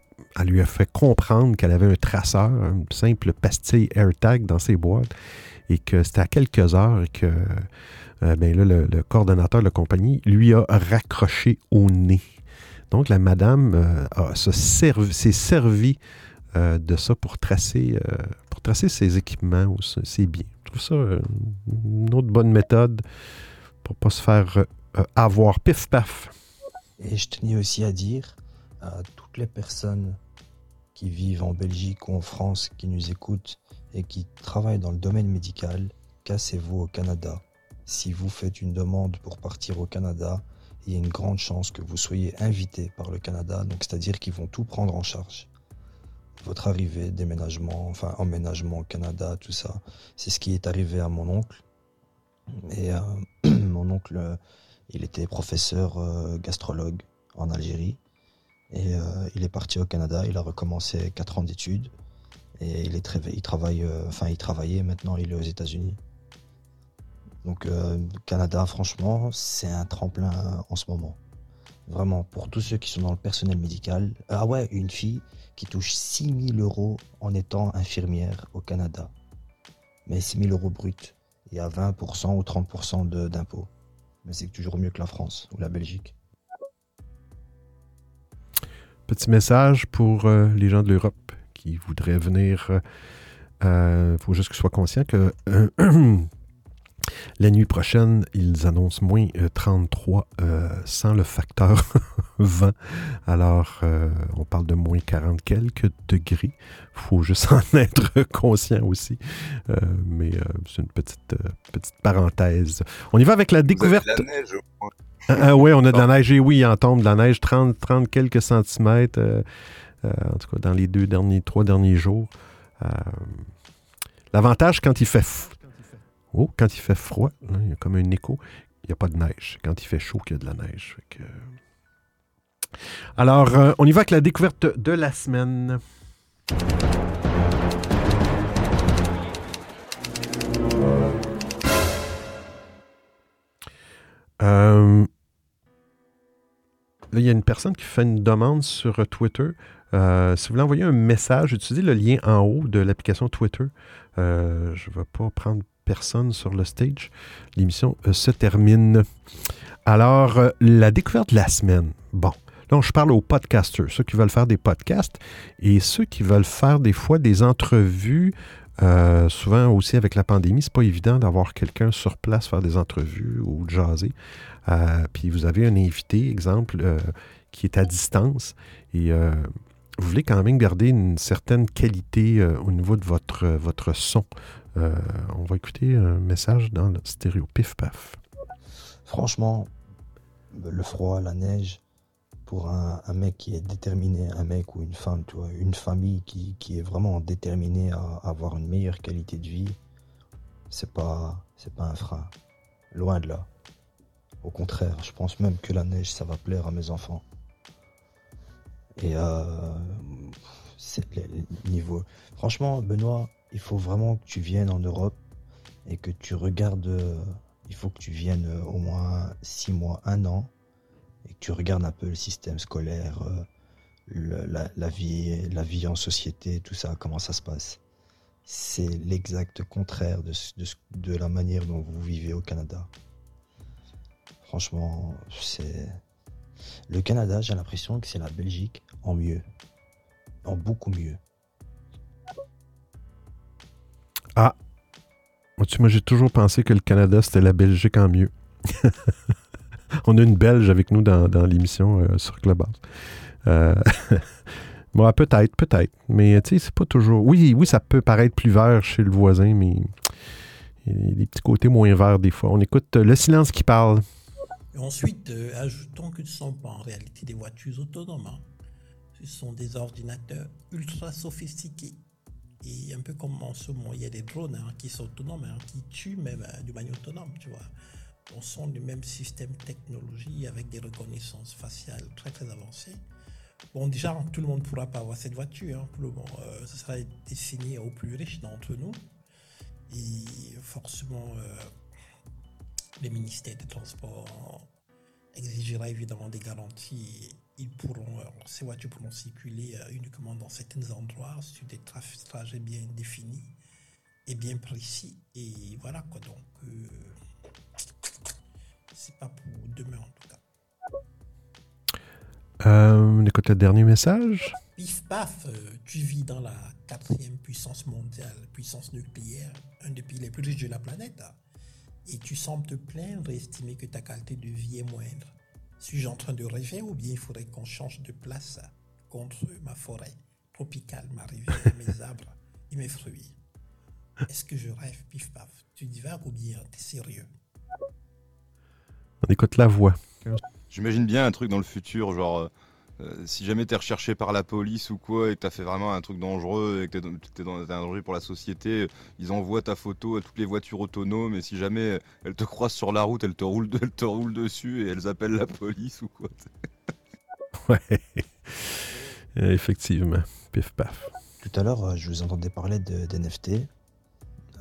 lui fait comprendre qu'elle avait un traceur, une simple pastille AirTag dans ses boîtes, et que c'était à quelques heures et que euh, ben le, le coordonnateur de la compagnie lui a raccroché au nez. Donc, la madame euh, s'est servie euh, de ça pour tracer, euh, pour tracer ses équipements ou ses biens. Je trouve ça une autre bonne méthode pour pas se faire avoir pif-paf. Et je tenais aussi à dire à toutes les personnes qui vivent en Belgique ou en France, qui nous écoutent et qui travaillent dans le domaine médical, cassez-vous au Canada. Si vous faites une demande pour partir au Canada, il y a une grande chance que vous soyez invité par le Canada, donc c'est-à-dire qu'ils vont tout prendre en charge. Votre arrivée, déménagement, enfin emménagement au Canada, tout ça. C'est ce qui est arrivé à mon oncle. Et euh, *clears throat* mon oncle, euh, il était professeur euh, gastrologue en Algérie. Et il est parti au Canada, il a recommencé 4 ans d'études. Et il, il, travaille, enfin, il travaillait, maintenant il est aux États-Unis. Donc, euh, Canada, franchement, c'est un tremplin en ce moment. Vraiment, pour tous ceux qui sont dans le personnel médical. Ah ouais, une fille qui touche 6000 euros en étant infirmière au Canada. Mais 6000 euros brut. Il y a 20% ou 30% de- d'impôts. Mais c'est toujours mieux que la France ou la Belgique. Petit message pour euh, les gens de l'Europe qui voudraient venir. Il faut juste qu'ils soient conscients que euh, *clears throat* la nuit prochaine, ils annoncent moins euh, 33 euh, sans le facteur *laughs* vent. Alors, euh, on parle de moins 40 quelques degrés. Il faut juste *laughs* en être conscient aussi. Euh, mais euh, c'est une petite, euh, petite parenthèse. On y va avec la découverte. Vous avez de la neige. Ah, ah oui, on a de la neige. Et oui, il en tombe de la neige, 30, 30 quelques centimètres, euh, euh, en tout cas dans les deux derniers, trois derniers jours. Euh, L'avantage quand il fait oh, quand il fait froid, là, il y a comme un écho. il n'y a pas de neige. Quand il fait chaud qu'il y a de la neige. Euh. Alors, euh, on y va avec la découverte de la semaine. Euh, là, il y a une personne qui fait une demande sur Twitter. Si vous voulez envoyer un message, utilisez le lien en haut de l'application Twitter. Je ne vais pas prendre personne sur le stage. L'émission se termine. Alors, la découverte de la semaine. Bon, là, je parle aux podcasters, ceux qui veulent faire des podcasts et ceux qui veulent faire des fois des entrevues euh, souvent aussi avec la pandémie, c'est pas évident d'avoir quelqu'un sur place faire des entrevues ou jaser. Euh, puis vous avez un invité, exemple, euh, qui est à distance et vous voulez quand même garder une certaine qualité au niveau de votre, votre son. On va écouter un message dans le stéréo pif paf. Franchement, le froid, la neige, pour un, mec qui est déterminé, un mec ou une femme, tu vois, une famille qui, est vraiment déterminée à avoir une meilleure qualité de vie, c'est pas, c'est pas un frein. Loin de là. Au contraire, je pense même que la neige, ça va plaire à mes enfants. Et euh, c'est le niveau. Franchement, Benoît, il faut vraiment que tu viennes en Europe et que tu regardes. Euh, il faut que tu viennes au moins six mois, un an et que tu regardes un peu le système scolaire, euh, la, vie, la vie en société, tout ça, comment ça se passe. C'est l'exact contraire de, la manière dont vous vivez au Canada. Franchement, c'est. Le Canada, j'ai l'impression que c'est la Belgique en mieux. En beaucoup mieux. Ah, moi j'ai toujours pensé que le Canada c'était la Belgique en mieux. *laughs* on a une Belge avec nous dans, l'émission euh, sur Clubhouse. Euh, *laughs* bon, peut-être, peut-être. Mais tu sais, c'est pas toujours. Oui, oui, ça peut paraître plus vert chez le voisin, mais il y a des petits côtés moins verts des fois. On écoute euh, le silence qui parle. ensuite, ajoutons que ce ne sont pas en réalité des voitures autonomes. Hein. Ce sont des ordinateurs ultra sophistiqués. Et un peu comme en ce moment, il y a des drones hein, qui sont autonomes, hein, qui tuent même de manière autonome, tu vois on sont du même système technologie avec des reconnaissances faciales très très avancées. Bon, déjà, tout le monde ne pourra pas avoir cette voiture. Hein. Bon, euh, ce sera destiné aux plus riches d'entre nous. Et forcément, euh, les ministères des Transports exigera évidemment des garanties. Ils pourront, euh, ces voitures pourront circuler uniquement dans certains endroits sur des trajets bien définis et bien précis. Et voilà quoi. Donc, c'est pas pour demain en tout cas. Euh, on écoute le dernier message. Pif paf, euh, tu vis dans la quatrième puissance mondiale, puissance nucléaire, un des pays les plus riches de la planète, et tu sembles te plaindre et estimer que ta qualité de vie est moindre. Suis-je en train de rêver ou bien il faudrait qu'on change de place contre ma forêt tropicale, ma rivière, *laughs* mes arbres et mes fruits? Est-ce que je rêve, pif paf? Tu divagues ou bien t'es sérieux? On écoute la voix. J'imagine bien un truc dans le futur, genre euh, si jamais t'es recherché par la police ou quoi et que t'as fait vraiment un truc dangereux et que t'es dans, un danger pour la société, ils envoient ta photo à toutes les voitures autonomes et si jamais elles te croisent sur la route, elles te roulent, *laughs* elles te roulent dessus et elles appellent la police ou quoi. *laughs* ouais, effectivement, pif paf. Tout à l'heure, je vous entendais parler d'NFT.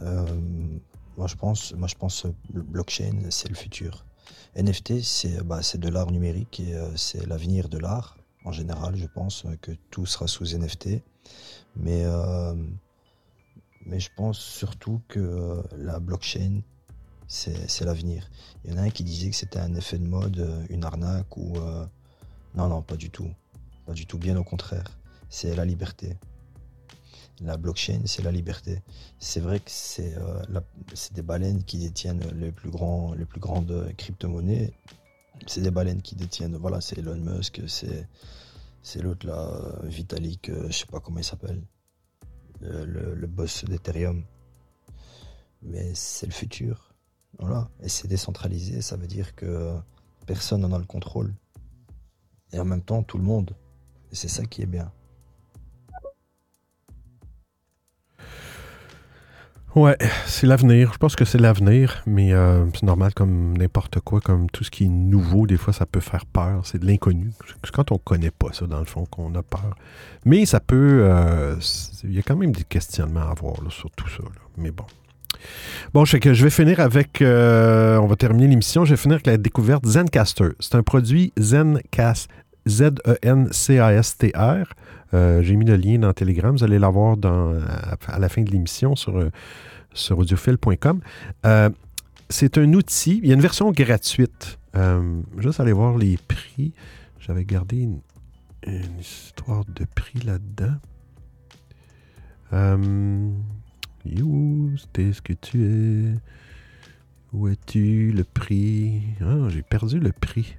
Euh, moi, je pense, moi, je pense, blockchain, c'est le futur. NFT, bah, c'est de l'art numérique et euh, c'est l'avenir de l'art. En général, je pense que tout sera sous NFT. Mais, euh, mais je pense surtout que euh, la blockchain, c'est l'avenir. Il y en a un qui disait que c'était un effet de mode, une arnaque ou... non, non, pas du tout. Pas du tout, bien au contraire. C'est la liberté. La blockchain, c'est la liberté. C'est vrai que c'est euh, des baleines qui détiennent les plus, grands, les plus grandes crypto-monnaies. C'est des baleines qui détiennent, voilà, c'est Elon Musk, c'est l'autre là, Vitalik, euh, je sais pas comment il s'appelle, le, boss d'Ethereum. Mais c'est le futur. Voilà. Et c'est décentralisé, ça veut dire que personne n'en a le contrôle. Et en même temps, tout le monde. Et c'est ça qui est bien. Ouais, c'est l'avenir. Je pense que c'est l'avenir, mais euh, c'est normal comme n'importe quoi, comme tout ce qui est nouveau, des fois ça peut faire peur. C'est de l'inconnu. C'est quand on connaît pas ça, dans le fond, qu'on a peur. Mais ça peut. euh, Il y a quand même des questionnements à avoir sur tout ça. Mais bon. Bon, je vais finir avec. euh, on va terminer l'émission. Je vais finir avec la découverte Zencaster. C'est un produit Zencast. Z-E-N-C-A-S-T-R. Euh, J'ai mis le lien dans Telegram. Vous allez l'avoir à, à la fin de l'émission sur, euh, sur audiophile.com. Euh, c'est un outil. Il y a une version gratuite. Euh, juste aller voir les prix. J'avais gardé une, histoire de prix là-dedans. You, c'était ce que tu es? Où es-tu, le prix? Ah, j'ai perdu le prix.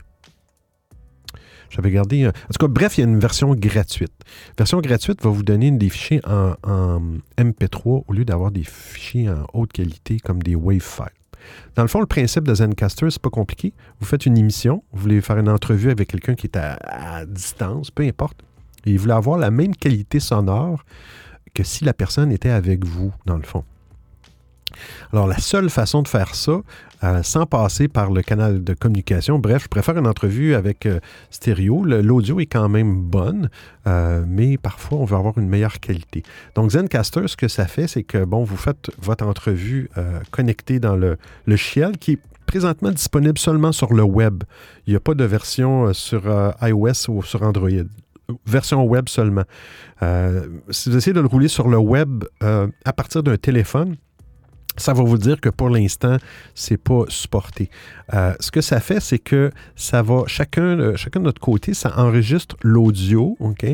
J'avais gardé. un- En tout cas, bref, il y a une version gratuite. Version gratuite va vous donner des fichiers en, en MP3 au lieu d'avoir des fichiers en haute qualité comme des WAV files. Dans le fond, le principe de Zencaster, c'est pas compliqué. Vous faites une émission, vous voulez faire une entrevue avec quelqu'un qui est à distance, peu importe, et vous voulez avoir la même qualité sonore que si la personne était avec vous, dans le fond. Alors, la seule façon de faire ça, sans passer par le canal de communication, bref, je préfère une entrevue avec euh, stéréo. L'audio est quand même bonne, euh, mais parfois, on veut avoir une meilleure qualité. Donc, Zencaster, ce que ça fait, c'est que, bon, vous faites votre entrevue euh, connectée dans le, le Shield qui est présentement disponible seulement sur le web. Il n'y a pas de version sur iOS ou sur Android. Version web seulement. Si vous essayez de le rouler sur le web à partir d'un téléphone, ça va vous dire que pour l'instant, c'est pas supporté. Euh, ce que ça fait, c'est que ça va, chacun, euh, chacun de notre côté, ça enregistre l'audio, OK,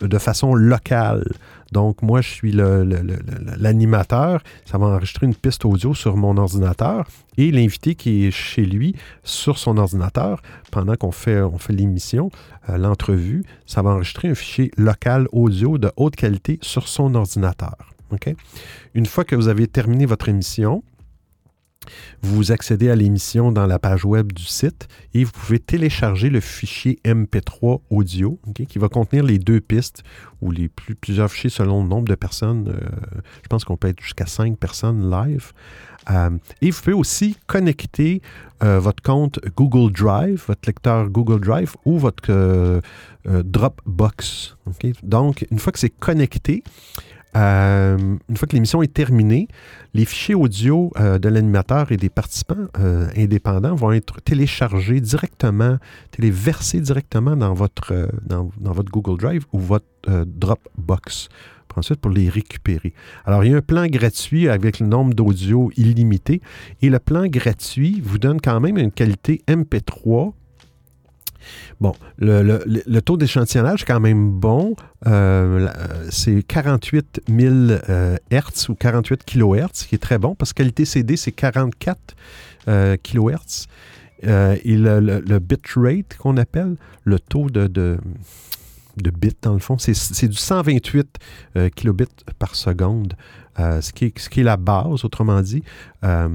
de façon locale. Donc, moi, je suis l'animateur. Ça va enregistrer une piste audio sur mon ordinateur et l'invité qui est chez lui sur son ordinateur pendant qu'on fait, on fait l'émission, euh, l'entrevue, ça va enregistrer un fichier local audio de haute qualité sur son ordinateur. Une fois que vous avez terminé votre émission, vous accédez à l'émission dans la page web du site et vous pouvez télécharger le fichier MP3 audio qui va contenir les deux pistes ou les plus, plusieurs fichiers selon le nombre de personnes. euh, je pense qu'on peut être jusqu'à cinq personnes live. Euh, et vous pouvez aussi connecter euh, votre compte Google Drive, votre lecteur Google Drive ou votre Dropbox. Donc, une fois que c'est connecté, euh, une fois que l'émission est terminée, les fichiers audio euh, de l'animateur et des participants euh, indépendants vont être téléchargés directement, téléversés directement dans votre, Google Drive ou votre Dropbox. Pour ensuite, pour les récupérer. Alors, il y a un plan gratuit avec le nombre d'audio illimité et le plan gratuit vous donne quand même une qualité MP3 Bon, le, taux d'échantillonnage est quand même bon. Euh, c'est 48 000 euh, Hertz ou 48 kHz, qui est très bon parce que qualité CD, c'est 44 euh, kHz. Euh, et le, le- bitrate qu'on appelle, le taux de, de, de bits dans le fond, c'est, du 128 euh, par seconde, euh, ce, qui est, la base, autrement dit. Euh,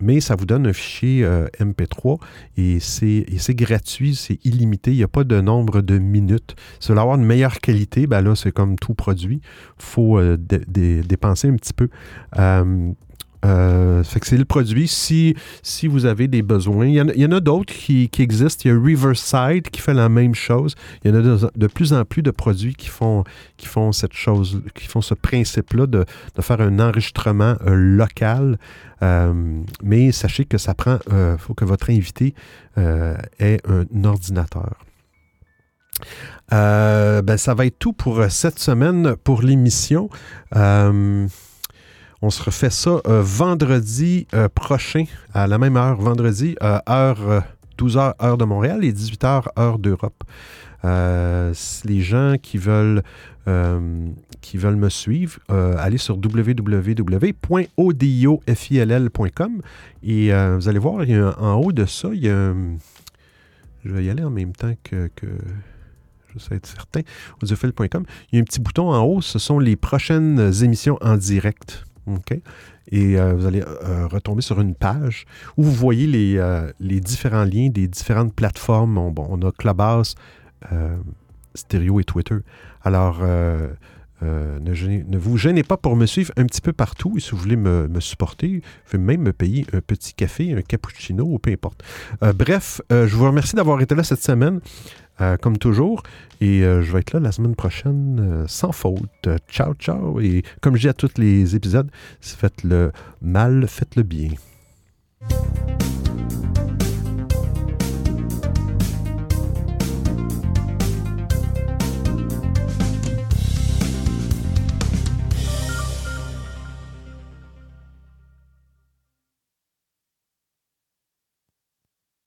mais ça vous donne un fichier euh, MP3 et c'est, gratuit, c'est illimité, il n'y a pas de nombre de minutes. Si vous voulez avoir une meilleure qualité, ben là, c'est comme tout produit, il faut dé- dé- dépenser un petit peu. Euh, c'est le produit. Si, vous avez des besoins, il y en a, d'autres qui, existent. Il y a Riverside qui fait la même chose. Il y en a de, plus en plus de produits qui font, cette chose, qui font ce principe-là de, faire un enregistrement euh, local. Euh, mais sachez que ça prend, il faut que votre invité ait un ordinateur. Ben, ça va être tout pour cette semaine pour l'émission. On se refait ça euh, vendredi euh, prochain, à la même heure, vendredi, euh, heure, euh, 12h, heure de Montréal et 18h, heure d'Europe. Les gens qui veulent, me suivre, allez sur www.audiofil.com et vous allez voir, il en haut de ça, il y a Je vais y aller en même temps que... que je sais être certain. Il y a un petit bouton en haut, ce sont les prochaines émissions en direct. Et euh, vous allez euh, retomber sur une page où vous voyez les, euh, les différents liens des différentes plateformes. On, bon, on a Clubhouse, euh, Stereo et Twitter. Alors, euh, Euh, ne, ne vous gênez pas pour me suivre un petit peu partout. Et si vous voulez me, me supporter, vous pouvez même me payer un petit café, un cappuccino, ou peu importe. Euh, bref, euh, je vous remercie d'avoir été là cette semaine, euh, comme toujours. Et euh, je vais être là la semaine prochaine euh, sans faute. Ciao, ciao. Et comme je dis à tous les épisodes, si faites le mal, faites le bien.